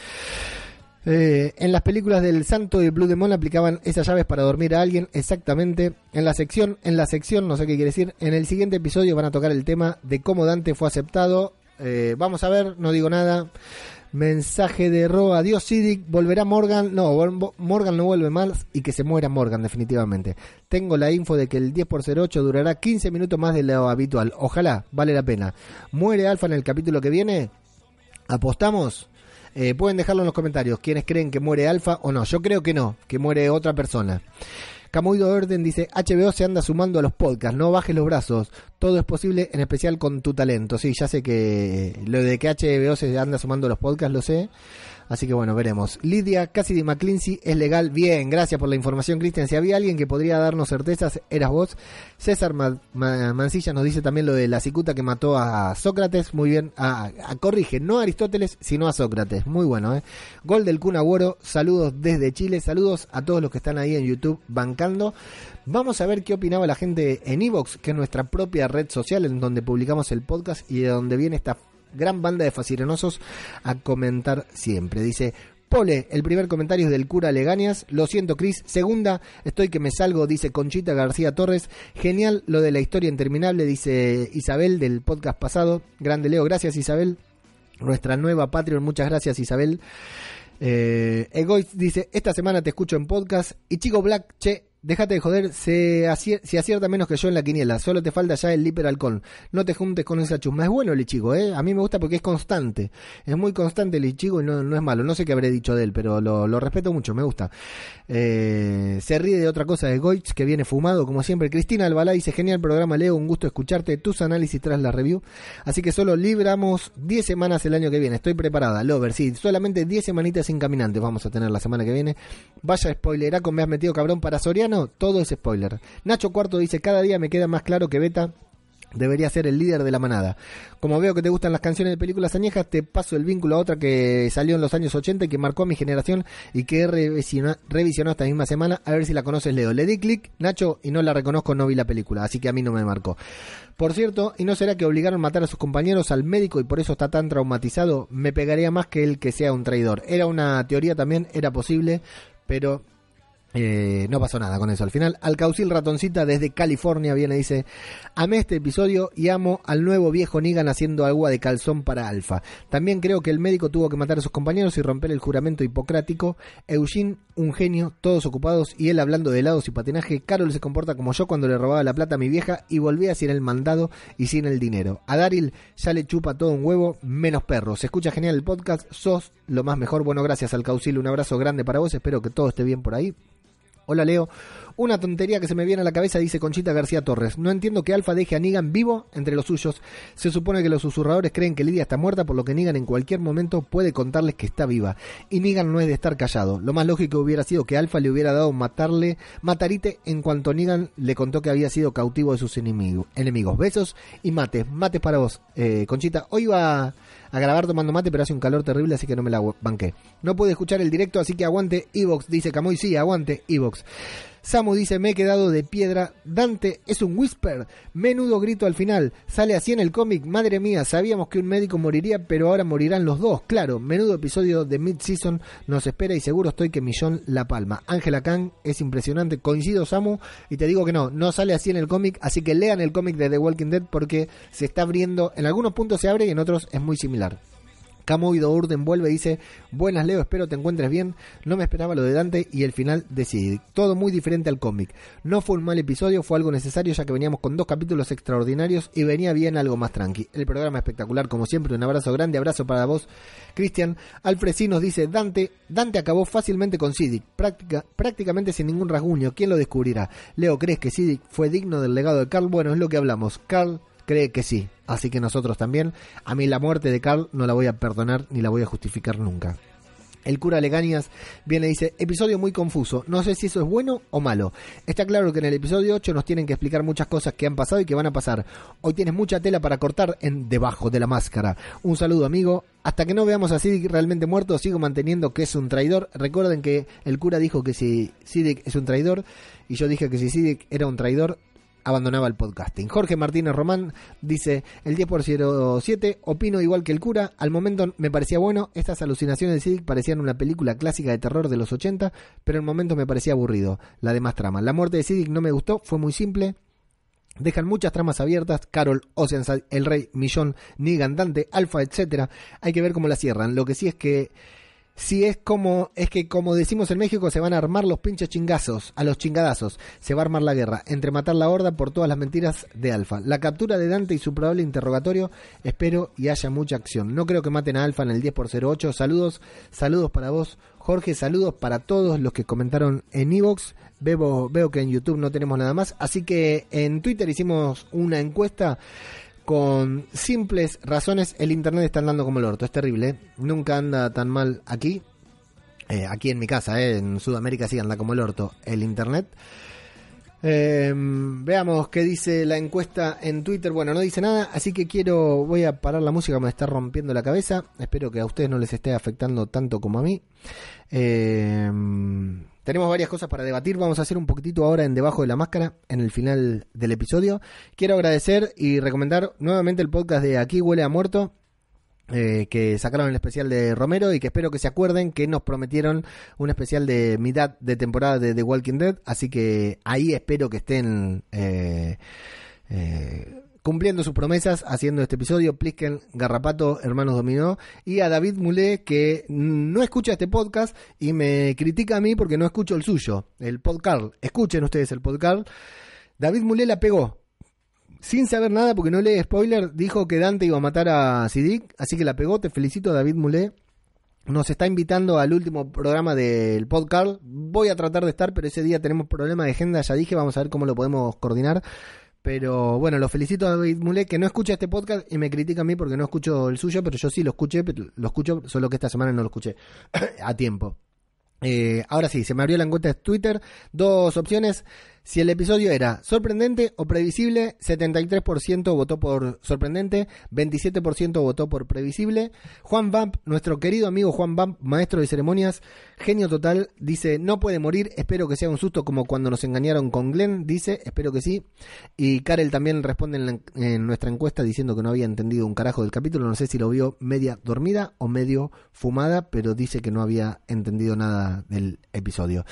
Eh, en las películas del Santo y Blue Demon aplicaban esas llaves para dormir a alguien exactamente. En la sección, en la sección, no sé qué quiere decir, en el siguiente episodio van a tocar el tema de cómo Dante fue aceptado. Eh, vamos a ver, no digo nada. Mensaje de Ro, adiós Sidic, volverá Morgan. No, Morgan no vuelve más y que se muera Morgan definitivamente. Tengo la info de que el 10 por 08 durará 15 minutos más de lo habitual. Ojalá, vale la pena. ¿Muere Alfa en el capítulo que viene? ¿Apostamos? Eh, pueden dejarlo en los comentarios. ¿Quiénes creen que muere Alfa o no? Yo creo que no, que muere otra persona. Camuido Orden dice, HBO se anda sumando a los podcasts, no bajes los brazos, todo es posible, en especial con tu talento. Sí, ya sé que lo de que HBO se anda sumando a los podcasts, lo sé. Así que bueno, veremos. Lidia Cassidy McClincy es legal. Bien, gracias por la información, Cristian. Si había alguien que podría darnos certezas, eras vos. César Mancilla nos dice también lo de la cicuta que mató a Sócrates. Muy bien. A, corrige, no a Aristóteles, sino a Sócrates. Muy bueno, ¿eh? Gol del Kun. Saludos desde Chile. Saludos a todos los que están ahí en YouTube bancando. Vamos a ver qué opinaba la gente en Evox, que es nuestra propia red social en donde publicamos el podcast y de donde viene esta gran banda de fascinerosos a comentar siempre. Dice, Pole, el primer comentario es del cura Legañas. Lo siento, Cris. Segunda, estoy que me salgo, dice Conchita García Torres. Genial lo de la historia interminable, dice Isabel del podcast pasado. Grande Leo, gracias Isabel. Nuestra nueva Patreon, muchas gracias Isabel. Eh, dice, esta semana te escucho en podcast. Y Chico Black, che, Déjate de joder, se si acierta menos que yo en la quiniela, solo te falta ya el Liper Halcón. No te juntes con esa chusma. Es bueno el Ichigo, ¿eh? A mí me gusta porque es constante. Es muy constante el Ichigo y no, es malo. No sé qué habré dicho de él, pero lo, respeto mucho, me gusta. Eh, se ríe de otra cosa de Goitz, que viene fumado, como siempre. Cristina Albalá dice, genial programa, Leo, un gusto escucharte, tus análisis tras la review. Así que solo libramos 10 semanas el año que viene. Estoy preparada, Lover, sí, solamente 10 semanitas sin caminantes vamos a tener la semana que viene. Vaya spoileraco, me has metido cabrón para Soriano todo es spoiler. Nacho Cuarto dice, cada día me queda más claro que Beta debería ser el líder de la manada. Como veo que te gustan las canciones de películas añejas, te paso el vínculo a otra que salió en los años 80 y que marcó a mi generación y que he esta misma semana. A ver si la conoces, Leo. Le di clic, Nacho, y no la reconozco, no vi la película, así que a mí no me marcó. Por cierto, ¿y no será que obligaron a matar a sus compañeros al médico y por eso está tan traumatizado? Me pegaría más que él que sea un traidor. Era una teoría también, era posible, pero Eh, no pasó nada con eso al final. Alcaucil Ratoncita desde California viene y dice: Amé este episodio y amo al nuevo viejo Negan haciendo agua de calzón para Alfa. También creo que el médico tuvo que matar a sus compañeros y romper el juramento hipocrático. Eugene, un genio, todos ocupados y él hablando de helados y patinaje. Carol se comporta como yo cuando le robaba la plata a mi vieja y volvía sin el mandado y sin el dinero. A Daryl ya le chupa todo un huevo, menos perro. Se escucha genial el podcast, sos lo más mejor. Bueno, gracias Alcaucil, un abrazo grande para vos. Espero que todo esté bien por ahí. Hola Leo. Una tontería que se me viene a la cabeza, dice Conchita García Torres. No entiendo que Alfa deje a Negan vivo entre los suyos. Se supone que los susurradores creen que Lidia está muerta, por lo que Negan en cualquier momento puede contarles que está viva. Y Negan no es de estar callado. Lo más lógico hubiera sido que Alfa le hubiera dado matarle, matarite en cuanto Negan le contó que había sido cautivo de sus enemigos. enemigos. Besos y mates. Mates para vos, eh, Conchita. Hoy va a grabar tomando mate, pero hace un calor terrible, así que no me la banqué. No pude escuchar el directo, así que aguante Evox, dice Camoy. Sí, aguante Evox. Samu dice, me he quedado de piedra. Dante es un whisper. Menudo grito al final. Sale así en el cómic. Madre mía, sabíamos que un médico moriría, pero ahora morirán los dos. Claro, menudo episodio de Mid-Season nos espera y seguro estoy que Millón la palma. Ángela Kang es impresionante. Coincido, Samu, y te digo que no, no sale así en el cómic. Así que lean el cómic de The Walking Dead porque se está abriendo. En algunos puntos se abre y en otros es muy similar. Camoido Urden vuelve y dice, buenas Leo, espero te encuentres bien, no me esperaba lo de Dante y el final de Sid. Todo muy diferente al cómic. No fue un mal episodio, fue algo necesario ya que veníamos con dos capítulos extraordinarios y venía bien algo más tranqui. El programa espectacular como siempre, un abrazo grande, abrazo para vos, Cristian. Alfresi nos dice, Dante, Dante acabó fácilmente con Sidic, prácticamente sin ningún rasguño, ¿quién lo descubrirá? Leo, ¿crees que Sidic fue digno del legado de Carl? Bueno, es lo que hablamos. Carl cree que sí. Así que nosotros también. A mí la muerte de Carl no la voy a perdonar ni la voy a justificar nunca. El cura Legañas viene y dice, episodio muy confuso, no sé si eso es bueno o malo. Está claro que en el episodio 8 nos tienen que explicar muchas cosas que han pasado y que van a pasar. Hoy tienes mucha tela para cortar en debajo de la máscara. Un saludo amigo. Hasta que no veamos a Siddiq realmente muerto, sigo manteniendo que es un traidor. Recuerden que el cura dijo que si Siddiq es un traidor y yo dije que si Siddiq era un traidor, abandonaba el podcasting. Jorge Martínez Román dice, el 10 por 07, opino igual que el cura, al momento me parecía bueno, estas alucinaciones de Siddiq parecían una película clásica de terror de los 80, pero el momento me parecía aburrido, la demás trama. La muerte de Siddiq no me gustó, fue muy simple, Dejan muchas tramas abiertas, Carol, Oceanside, El Rey, Millón, Negan, Dante, Alpha, etcétera. Hay que ver cómo la cierran. Lo que sí es que si es como, es que como decimos en México, se van a armar los pinches chingazos, a los chingadazos, se va a armar la guerra, entre matar la horda por todas las mentiras de Alfa. La captura de Dante y su probable interrogatorio, espero y haya mucha acción. No creo que maten a Alfa en el 10 por 08. Saludos, saludos para vos, Jorge, saludos para todos los que comentaron en Evox. Veo, veo que en YouTube no tenemos nada más, así que en Twitter hicimos una encuesta con simples razones el internet está andando como el orto. Es terrible, ¿eh? nunca anda tan mal aquí. Eh, aquí en mi casa, ¿eh? en Sudamérica sí anda como el orto el internet. Em, veamos qué dice la encuesta en Twitter. Bueno, no dice nada, así que quiero, voy a parar la música, me está rompiendo la cabeza. Espero que a ustedes no les esté afectando tanto como a mí. Eh, tenemos varias cosas para debatir. Vamos a hacer un poquitito ahora en Debajo de la Máscara, en el final del episodio. Quiero agradecer y recomendar nuevamente el podcast de Aquí Huele a Muerto. Eh, que sacaron el especial de Romero y que espero que se acuerden que nos prometieron un especial de mitad de temporada de The Walking Dead, así que ahí espero que estén eh, eh, cumpliendo sus promesas, haciendo este episodio, Plisken, Garrapato, Hermanos Dominó, y a David Mulé, que no escucha este podcast y me critica a mí porque no escucho el suyo, el podcast. Escuchen ustedes el podcast. David Mulé la pegó. Sin saber nada, porque no lee spoiler, dijo que Dante iba a matar a Sidic, así que la pegó. Te felicito, David Mulé. Nos está invitando al último programa del podcast. Voy a tratar de estar, pero ese día tenemos problema de agenda, ya dije, vamos a ver cómo lo podemos coordinar. Pero bueno, lo felicito a David Mulek que no escucha este podcast y me critica a mí porque no escucho el suyo, pero yo sí lo escuché, lo escucho, solo que esta semana no lo escuché <coughs> a tiempo. Eh, ahora sí, se me abrió la encuesta de Twitter. Dos opciones. Si el episodio era sorprendente o previsible, 73% votó por sorprendente, 27% votó por previsible. Juan Vamp, nuestro querido amigo Juan Vamp, maestro de ceremonias, genio total, dice, no puede morir, espero que sea un susto como cuando nos engañaron con Glenn, dice, espero que sí. Y Karel también responde en, en nuestra encuesta diciendo que no había entendido un carajo del capítulo, no sé si lo vio media dormida o medio fumada, pero dice que no había entendido nada del episodio.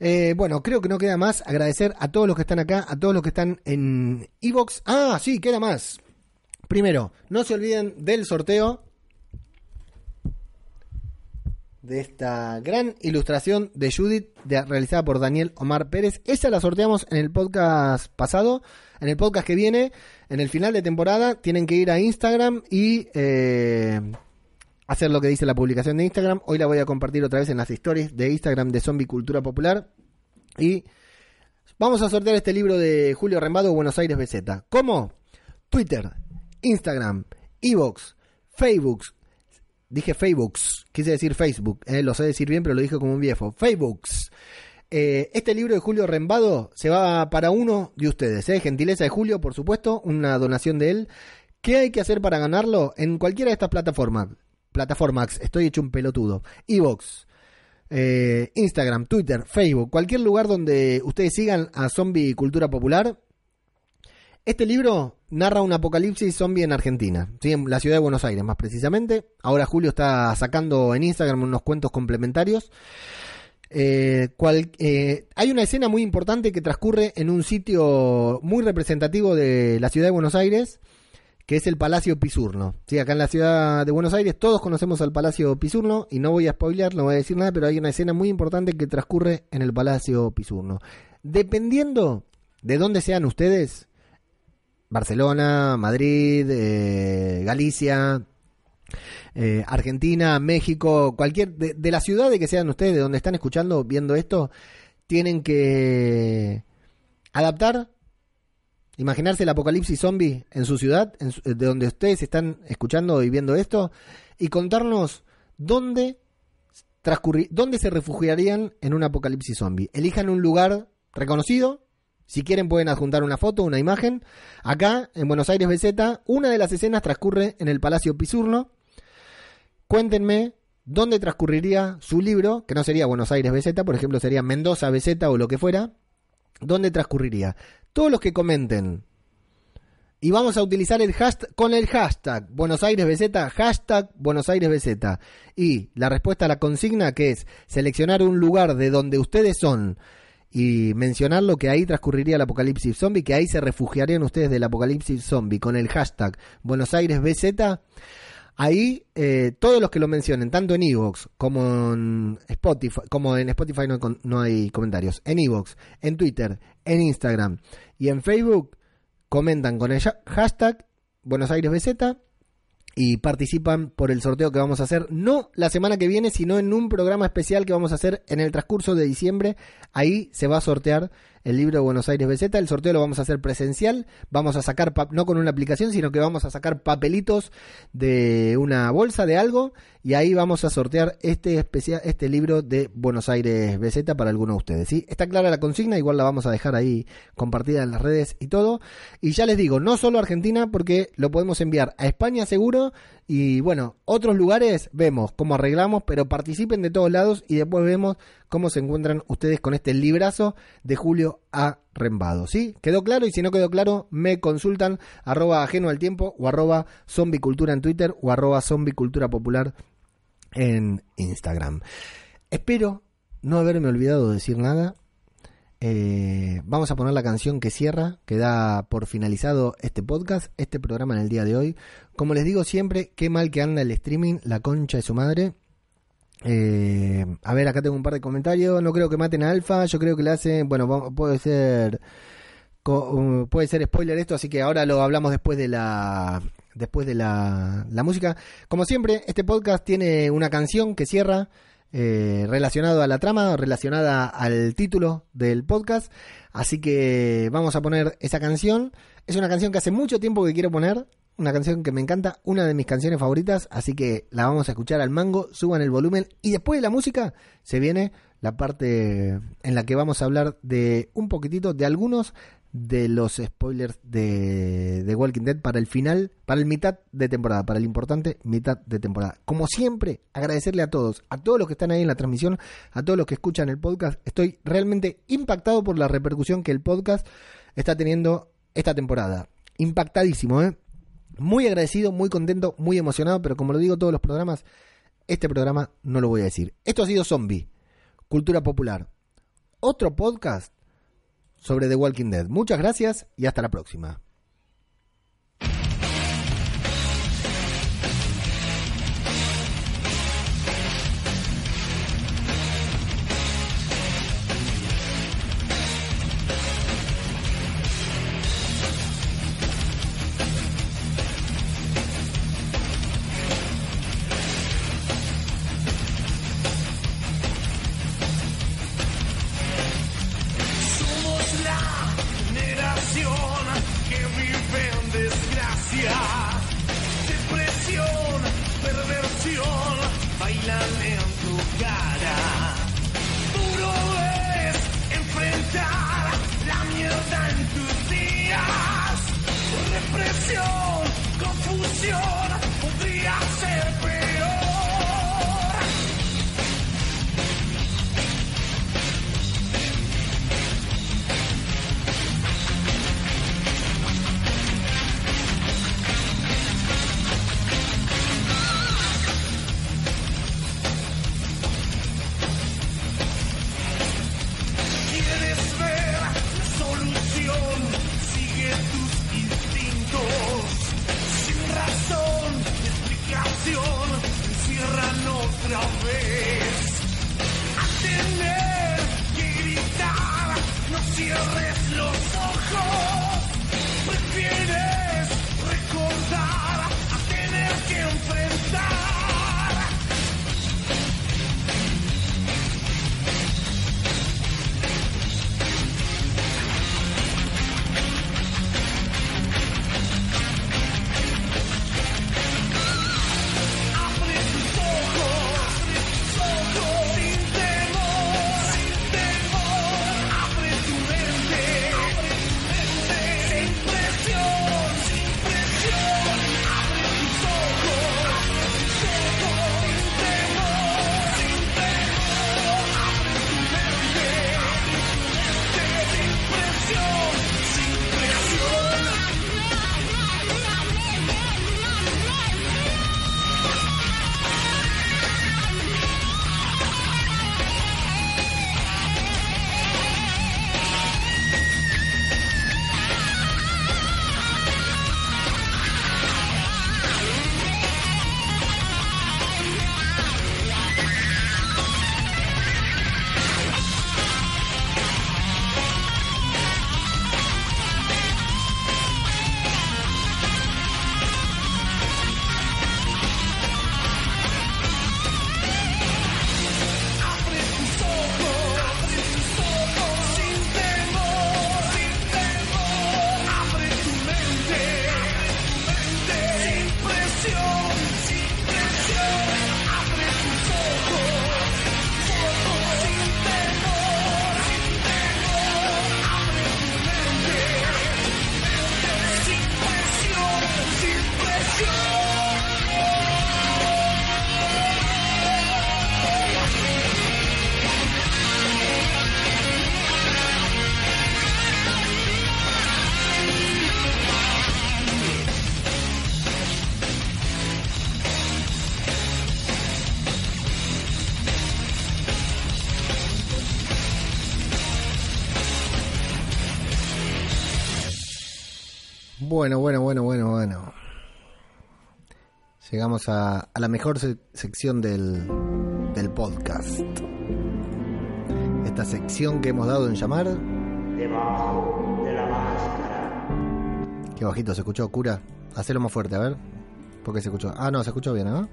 Eh, bueno, creo que no queda más. Agradecer a todos los que están acá, a todos los que están en Evox. Ah, sí, queda más. Primero, no se olviden del sorteo de esta gran ilustración de Judith realizada por Daniel Omar Pérez. Esa la sorteamos en el podcast pasado. En el podcast que viene, en el final de temporada, tienen que ir a Instagram y eh, hacer lo que dice la publicación de Instagram. Hoy la voy a compartir otra vez en las stories de Instagram de Zombie Cultura Popular. Y vamos a sortear este libro de Julio Rembado, Buenos Aires BZ. ¿Cómo? Twitter, Instagram, Evox, Facebook, Dije Facebooks, quise decir Facebook, eh, lo sé decir bien, pero lo dije como un viejo. Facebooks. Eh, este libro de Julio Rembado se va para uno de ustedes, eh, gentileza de Julio, por supuesto, una donación de él. ¿Qué hay que hacer para ganarlo? En cualquiera de estas plataformas. Plataformas, estoy hecho un pelotudo. Evox, eh, Instagram, Twitter, Facebook, cualquier lugar donde ustedes sigan a Zombie Cultura Popular, este libro narra un apocalipsis zombie en Argentina, ¿sí? en la ciudad de Buenos Aires más precisamente. Ahora Julio está sacando en Instagram unos cuentos complementarios. Eh, eh, hay una escena muy importante que transcurre en un sitio muy representativo de la ciudad de Buenos Aires, que es el Palacio Pisurno. Sí, acá en la ciudad de Buenos Aires todos conocemos al Palacio Pisurno y no voy a spoilear, no voy a decir nada, pero hay una escena muy importante que transcurre en el Palacio Pisurno. Dependiendo de dónde sean ustedes, Barcelona, Madrid, eh, Galicia, eh, Argentina, México, cualquier de, la ciudad de que sean ustedes, de donde están escuchando, viendo esto, tienen que adaptar, imaginarse el apocalipsis zombie en su ciudad, de donde ustedes están escuchando y viendo esto, y contarnos dónde dónde se refugiarían en un apocalipsis zombie. Elijan un lugar reconocido, si quieren pueden adjuntar una foto, una imagen. Acá, en Buenos Aires BZ, una de las escenas transcurre en el Palacio Pisurno. Cuéntenme dónde transcurriría su libro, que no sería Buenos Aires BZ, por ejemplo, sería Mendoza BZ o lo que fuera. ¿Dónde transcurriría? Todos los que comenten. Y vamos a utilizar el hashtag, con el hashtag Buenos Aires BZ, hashtag Buenos Aires BZ. Y la respuesta a la consigna que es seleccionar un lugar de donde ustedes son y mencionarlo que ahí transcurriría el apocalipsis zombie, que ahí se refugiarían ustedes del apocalipsis zombie con el hashtag Buenos Aires BZ. Ahí eh, todos los que lo mencionen, tanto en Evox como en Spotify, como en Spotify no, no hay comentarios, en Evox, en Twitter, en Instagram y en Facebook, comentan con el hashtag Buenos Aires BZ y participan por el sorteo que vamos a hacer, no la semana que viene, sino en un programa especial que vamos a hacer en el transcurso de diciembre. Ahí se va a sortear el libro de Buenos Aires BZ. El sorteo lo vamos a hacer presencial. Vamos a sacar, no con una aplicación, sino que vamos a sacar papelitos de una bolsa de algo y ahí vamos a sortear este especial, este libro de Buenos Aires BZ para algunos de ustedes. ¿sí? Está clara la consigna, igual la vamos a dejar ahí compartida en las redes y todo. Y ya les digo, no solo Argentina, porque lo podemos enviar a España seguro y bueno, otros lugares vemos cómo arreglamos, pero participen de todos lados y después vemos cómo se encuentran ustedes con este librazo de Julio A. Rembado. ¿Sí? ¿Quedó claro? Y si no quedó claro, me consultan arroba ajeno al tiempo o arroba zombicultura en Twitter o arroba zombicultura popular en Instagram. Espero no haberme olvidado de decir nada. Eh, vamos a poner la canción que cierra, que da por finalizado este podcast, este programa en el día de hoy. Como les digo siempre, qué mal que anda el streaming, la concha de su madre. Eh, a ver, acá tengo un par de comentarios. No creo que maten a Alfa. Yo creo que le hacen. Bueno, puede ser. Uh, puede ser spoiler esto, así que ahora lo hablamos después de la. Después de la, la música. Como siempre, este podcast tiene una canción que cierra. Eh, relacionado a la trama, relacionada al título del podcast. Así que vamos a poner esa canción. Es una canción que hace mucho tiempo que quiero poner una canción que me encanta, una de mis canciones favoritas, así que la vamos a escuchar al mango, suban el volumen y después de la música se viene la parte en la que vamos a hablar de un poquitito de algunos de los spoilers de, de Walking Dead para el final, para el mitad de temporada, para el importante mitad de temporada. Como siempre, agradecerle a todos, a todos los que están ahí en la transmisión, a todos los que escuchan el podcast. Estoy realmente impactado por la repercusión que el podcast está teniendo esta temporada. Impactadísimo, ¿eh? Muy agradecido, muy contento, muy emocionado, pero como lo digo todos los programas, este programa no lo voy a decir. Esto ha sido Zombie, Cultura Popular.
otro podcast sobre The Walking Dead. Muchas gracias y hasta la próxima. Bueno, bueno, bueno, bueno, bueno. Llegamos a, la mejor se- sección del, del podcast. Esta sección que hemos dado en llamar.
Debajo de la máscara.
Qué bajito se escuchó, cura. Hacelo más fuerte, a ver. Porque se escuchó. Ah, no, se escuchó bien, ¿no?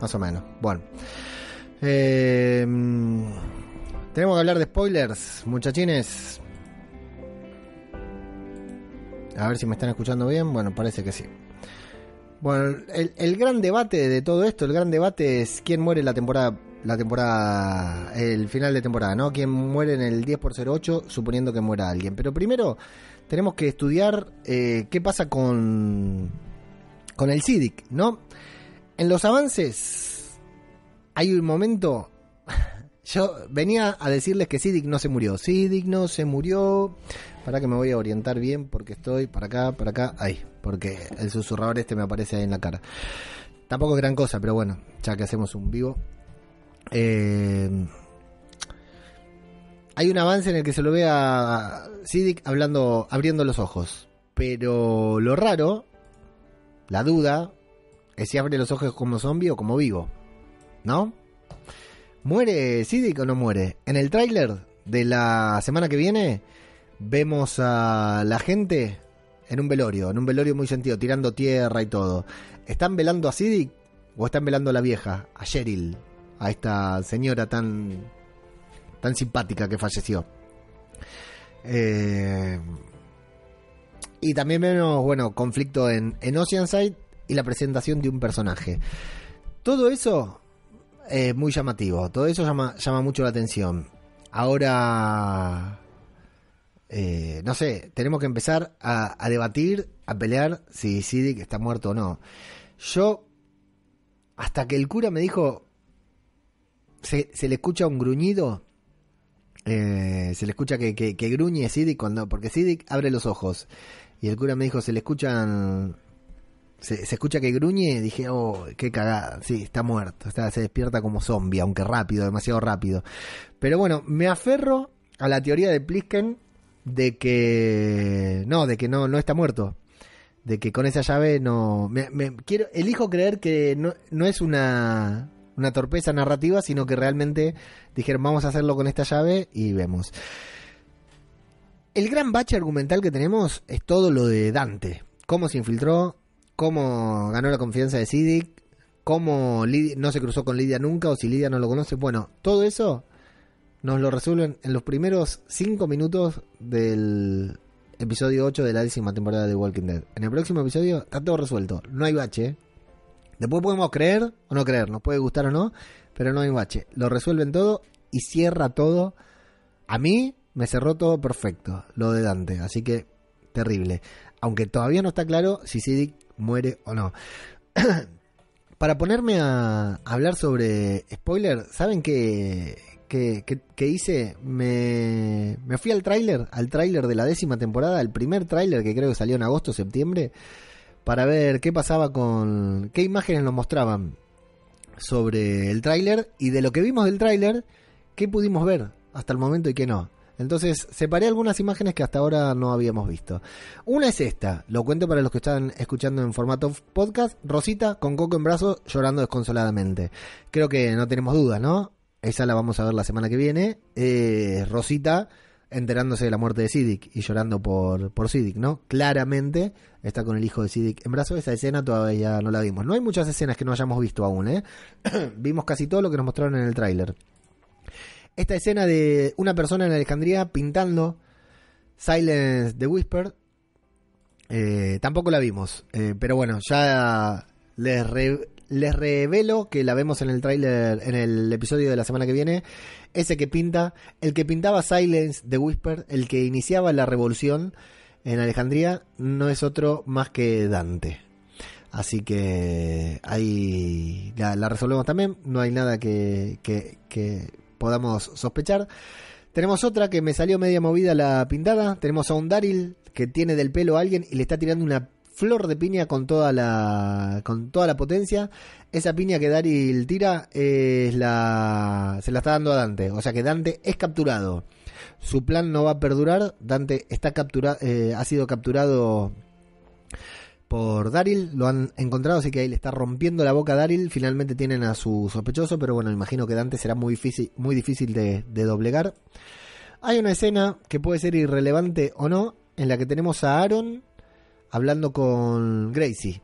Más o menos. Bueno. Eh, mm, tenemos que hablar de spoilers, muchachines. A ver si me están escuchando bien. Bueno, parece que sí. Bueno, el, el gran debate de todo esto, el gran debate es quién muere la temporada, la temporada, el final de temporada, ¿no? Quién muere en el 10 por 08, suponiendo que muera alguien. Pero primero tenemos que estudiar eh, qué pasa con, con el CIDIC, ¿no? En los avances hay un momento. Yo venía a decirles que Sidic no se murió. Sidic no se murió. Para que me voy a orientar bien porque estoy para acá, para acá, ahí. Porque el susurrador este me aparece ahí en la cara. Tampoco es gran cosa, pero bueno, ya que hacemos un vivo. Eh,
hay un avance en el que se lo ve a Siddiq hablando, abriendo los ojos. Pero lo raro, la duda, es si abre los ojos como zombie o como vivo. ¿No? ¿Muere Siddiq o no muere? En el tráiler de la semana que viene vemos a la gente en un velorio, en un velorio muy sentido, tirando tierra y todo. ¿Están velando a Siddiq o están velando a la vieja, a Cheryl, a esta señora tan tan simpática que falleció? Eh, y también vemos, bueno, conflicto en, en Oceanside y la presentación de un personaje. Todo eso es muy llamativo, todo eso llama, llama mucho la atención. Ahora, eh, no sé, tenemos que empezar a, debatir, a pelear si Siddiq está muerto o no. Yo, hasta que el cura me dijo, se, le escucha un gruñido, eh, se le escucha que, que, que gruñe Siddiq cuando, porque Siddiq abre los ojos. Y el cura me dijo, se le escuchan se, escucha que gruñe, dije, oh, qué cagada, sí, está muerto, está, se despierta como zombie, aunque rápido, demasiado rápido. Pero bueno, me aferro a la teoría de Plisken de que, no, de que no, no está muerto, de que con esa llave no, me, quiero, elijo creer que no, no es una, una torpeza narrativa, sino que realmente dijeron, vamos a hacerlo con esta llave y vemos. El gran bache argumental que tenemos es todo lo de Dante. Cómo se infiltró, cómo ganó la confianza de Siddiq, cómo no se cruzó con Lidia nunca o si Lidia no lo conoce. Bueno, todo eso nos lo resuelven en los primeros cinco minutos del episodio 8 de la décima temporada de Walking Dead. En el próximo episodio está todo resuelto, no hay bache. Después podemos creer o no creer, nos puede gustar o no, pero no hay bache. Lo resuelven todo y cierra todo. A mí me cerró todo perfecto, lo de Dante, así que terrible. Aunque todavía no está claro si Siddiq muere o no. <clears throat> Para ponerme a hablar sobre spoiler, ¿saben qué, qué, hice? Me, me, fui al tráiler, al tráiler de la décima temporada, el primer tráiler que creo que salió en agosto septiembre, para ver qué pasaba con... qué imágenes nos mostraban sobre el tráiler y de lo que vimos del tráiler, qué pudimos ver hasta el momento y qué no. Entonces separé algunas imágenes que hasta ahora no habíamos visto. Una es esta, lo cuento para los que están escuchando en formato podcast, Rosita con Coco en brazos llorando desconsoladamente. Creo que no tenemos dudas, ¿no? Esa la vamos a ver la semana que viene. Eh, Rosita enterándose de la muerte de Siddiq y llorando por, por ¿no? Claramente está con el hijo de Siddiq en brazos. Esa escena todavía no la vimos. No hay muchas escenas que no hayamos visto aún, ¿eh? <coughs> Vimos casi todo lo que nos mostraron en el tráiler esta escena de una persona en Alejandría pintando Silence the Whisper. Eh, tampoco la vimos, eh, pero bueno, ya les, les revelo que la vemos en el tráiler, en el episodio de la semana que viene. Ese que pinta, el que pintaba Silence the Whisper, el que iniciaba la revolución en Alejandría, no es otro más que Dante. Así que ahí la, resolvemos también. No hay nada que, que, podamos sospechar. Tenemos otra que me salió media movida la pintada. Tenemos a un Daryl que tiene del pelo a alguien y le está tirando una flor de piña con toda la con toda la potencia. Esa piña que Daryl tira es la se la está dando a Dante, o sea que Dante es capturado. Su plan no va a perdurar. Dante está capturado eh, ha sido capturado por Daryl, lo han encontrado, así que ahí le está rompiendo la boca a Daryl. Finalmente tienen a su sospechoso, pero bueno, imagino que Dante será muy difícil, muy difícil de, doblegar. Hay una escena que puede ser irrelevante o no, en la que tenemos a Aaron hablando con Gracie.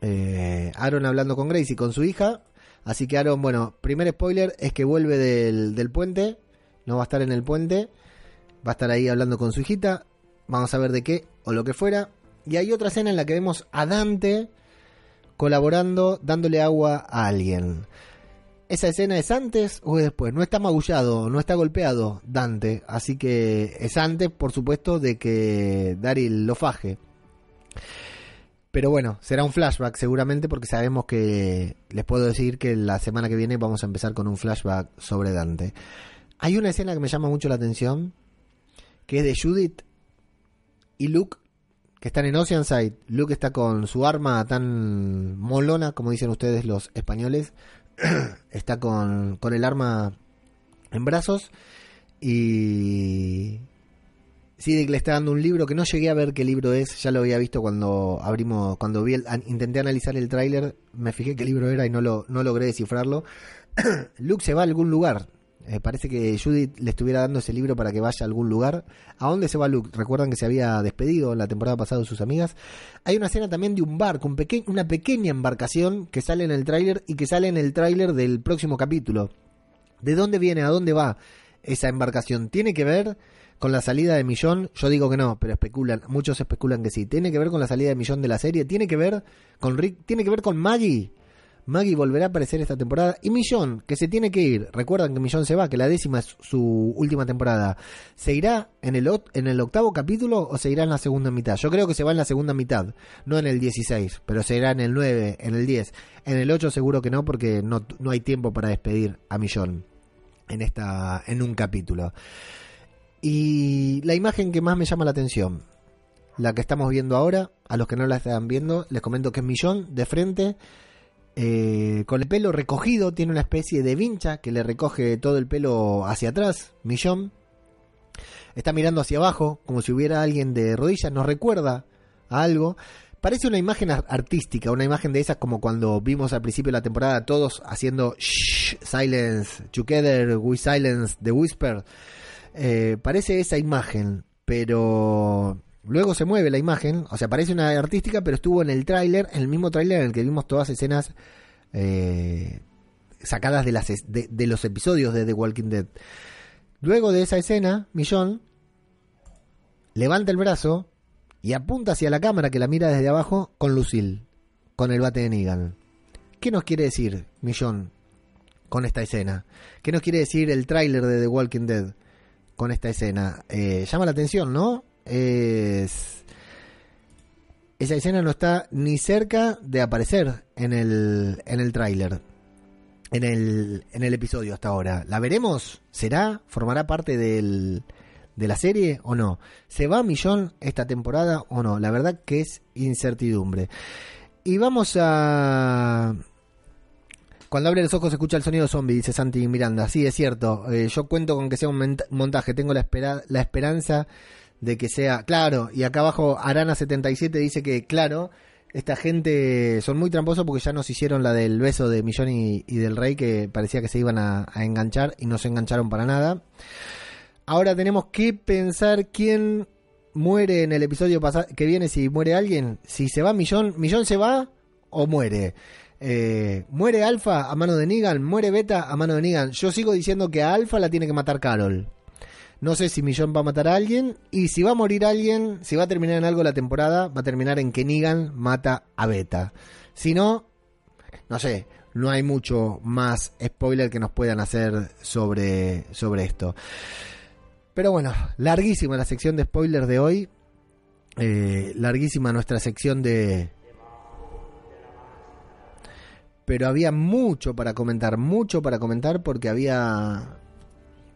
Eh, Aaron hablando con Gracie, con su hija. Así que Aaron, bueno, primer spoiler es que vuelve del, del puente. No va a estar en el puente. Va a estar ahí hablando con su hijita. Vamos a ver de qué o lo que fuera. Y hay otra escena en la que vemos a Dante colaborando, dándole agua a alguien. ¿Esa escena es antes o es después? No está magullado, no está golpeado Dante, así que es antes, por supuesto, de que Daryl lo faje. Pero bueno, será un flashback seguramente porque sabemos que les puedo decir que la semana que viene vamos a empezar con un flashback sobre Dante. Hay una escena que me llama mucho la atención, que es de Judith y Luke que están en Oceanside. Luke está con su arma tan molona, como dicen ustedes los españoles. <clears throat> está con, con el arma en brazos. Y Siddiq le está dando un libro que no llegué a ver qué libro es, ya lo había visto cuando abrimos, cuando vi el- intenté analizar el tráiler, me fijé qué libro era y no lo no logré descifrarlo. <clears throat> Luke se va a algún lugar. Eh, parece que Judith le estuviera dando ese libro para que vaya a algún lugar. ¿A dónde se va Luke? Recuerdan que se había despedido la temporada pasada de sus amigas. Hay una escena también de un barco, un una pequeña embarcación que sale en el tráiler y que sale en el tráiler del próximo capítulo. ¿De dónde viene? ¿A dónde va esa embarcación? ¿Tiene que ver con la salida de Millón? Yo digo que no, pero especulan, muchos especulan que sí. ¿Tiene que ver con la salida de Millón de la serie? ¿Tiene que ver con Rick? ¿Tiene que ver con Maggie? Maggie volverá a aparecer esta temporada. Y Millón, que se tiene que ir. Recuerdan que Millón se va, que la décima es su última temporada. ¿Se irá en el, en el octavo capítulo o se irá en la segunda mitad? Yo creo que se va en la segunda mitad, no en el 16, pero se irá en el 9, en el 10. En el 8 seguro que no, porque no, no hay tiempo para despedir a Millón en, esta, en un capítulo. Y la imagen que más me llama la atención, la que estamos viendo ahora, a los que no la están viendo, les comento que es Millón de frente, eh, con el pelo recogido, tiene una especie de vincha que le recoge todo el pelo hacia atrás, Millón. Está mirando hacia abajo, como si hubiera alguien de rodillas, nos recuerda a algo. Parece una imagen ar- artística, una imagen de esas como cuando vimos al principio de la temporada todos haciendo shh, silence, together, we silence, the whisper. Eh, parece esa imagen, pero luego se mueve la imagen, o sea, parece una artística, pero estuvo en el tráiler, en el mismo tráiler en el que vimos todas escenas eh, sacadas de, las, de los episodios de The Walking Dead. Luego de esa escena, Millón levanta el brazo y apunta hacia la cámara que la mira desde abajo con Lucille, con el bate de Negan. ¿Qué nos quiere decir Millón con esta escena? ¿Qué nos quiere decir el tráiler de The Walking Dead con esta escena? Eh, llama la atención, ¿no? Es... Esa escena no está ni cerca de aparecer en el, en el tráiler, en el, en el episodio hasta ahora. ¿La veremos? ¿Será? ¿Formará parte del, de la serie o no? ¿Se va Millón esta temporada o no? La verdad que es incertidumbre. Y vamos a... Cuando abre los ojos se escucha el sonido zombie, dice Santi Miranda. Sí, es cierto. Eh, yo cuento con que sea un montaje. Tengo la, espera la esperanza de que sea... Claro, y acá abajo Arana77 dice que, claro, esta gente son muy tramposos porque ya nos hicieron la del beso de Millón y, del Rey que parecía que se iban a, enganchar y no se engancharon para nada. Ahora tenemos que pensar quién muere en el episodio que viene, si muere alguien, si se va Millón, Millón se va o muere. Eh, muere Alfa a mano de Negan, muere Beta a mano de Negan. Yo sigo diciendo que a Alfa la tiene que matar Carol. No sé si Millón va a matar a alguien. Y si va a morir alguien, si va a terminar en algo la temporada, va a terminar en que Negan mata a Beta. Si no, no sé, no hay mucho más spoiler que nos puedan hacer sobre, sobre esto. Pero bueno, larguísima la sección de spoilers de hoy. Eh, larguísima nuestra sección de... Pero había mucho para comentar, mucho para comentar porque había...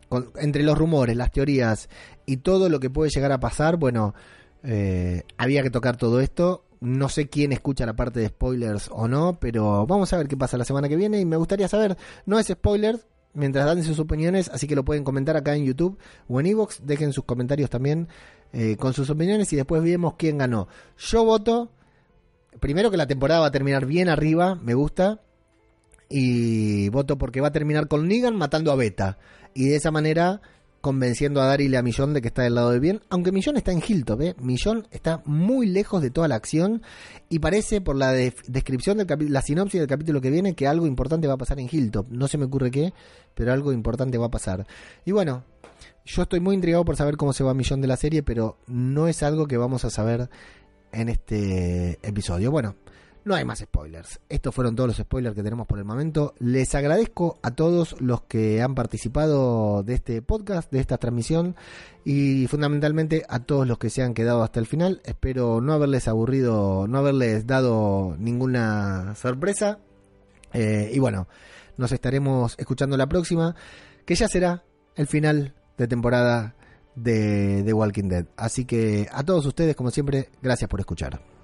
con- entre los rumores, las teorías y todo lo que puede llegar a pasar, bueno, eh, había que tocar todo esto. No sé quién escucha la parte de spoilers o no, pero vamos a ver qué pasa la semana que viene y me gustaría saber, no es spoiler, mientras dan sus opiniones, así que lo pueden comentar acá en YouTube o en Evox, dejen sus comentarios también eh, con sus opiniones y después vemos quién ganó. Yo voto, primero que la temporada va a terminar bien arriba, me gusta, y voto porque va a terminar con Negan matando a Beta, y de esa manera convenciendo a Daryl a Millón de que está del lado del bien, aunque Millón está en Hilltop, ¿eh? Millón está muy lejos de toda la acción y parece por la de- descripción del la sinopsis del capítulo que viene que algo importante va a pasar en Hilltop, no se me ocurre qué, pero algo importante va a pasar. Y bueno, yo estoy muy intrigado por saber cómo se va Millón de la serie, pero no es algo que vamos a saber en este episodio. Bueno, no hay más spoilers. Estos fueron todos los spoilers que tenemos por el momento. Les agradezco a todos los que han participado de este podcast, de esta transmisión y fundamentalmente a todos los que se han quedado hasta el final. Espero no haberles aburrido, no haberles dado ninguna sorpresa. Eh, y bueno, nos estaremos escuchando la próxima, que ya será el final de temporada de The Walking Dead. Así que a todos ustedes, como siempre, gracias por escuchar.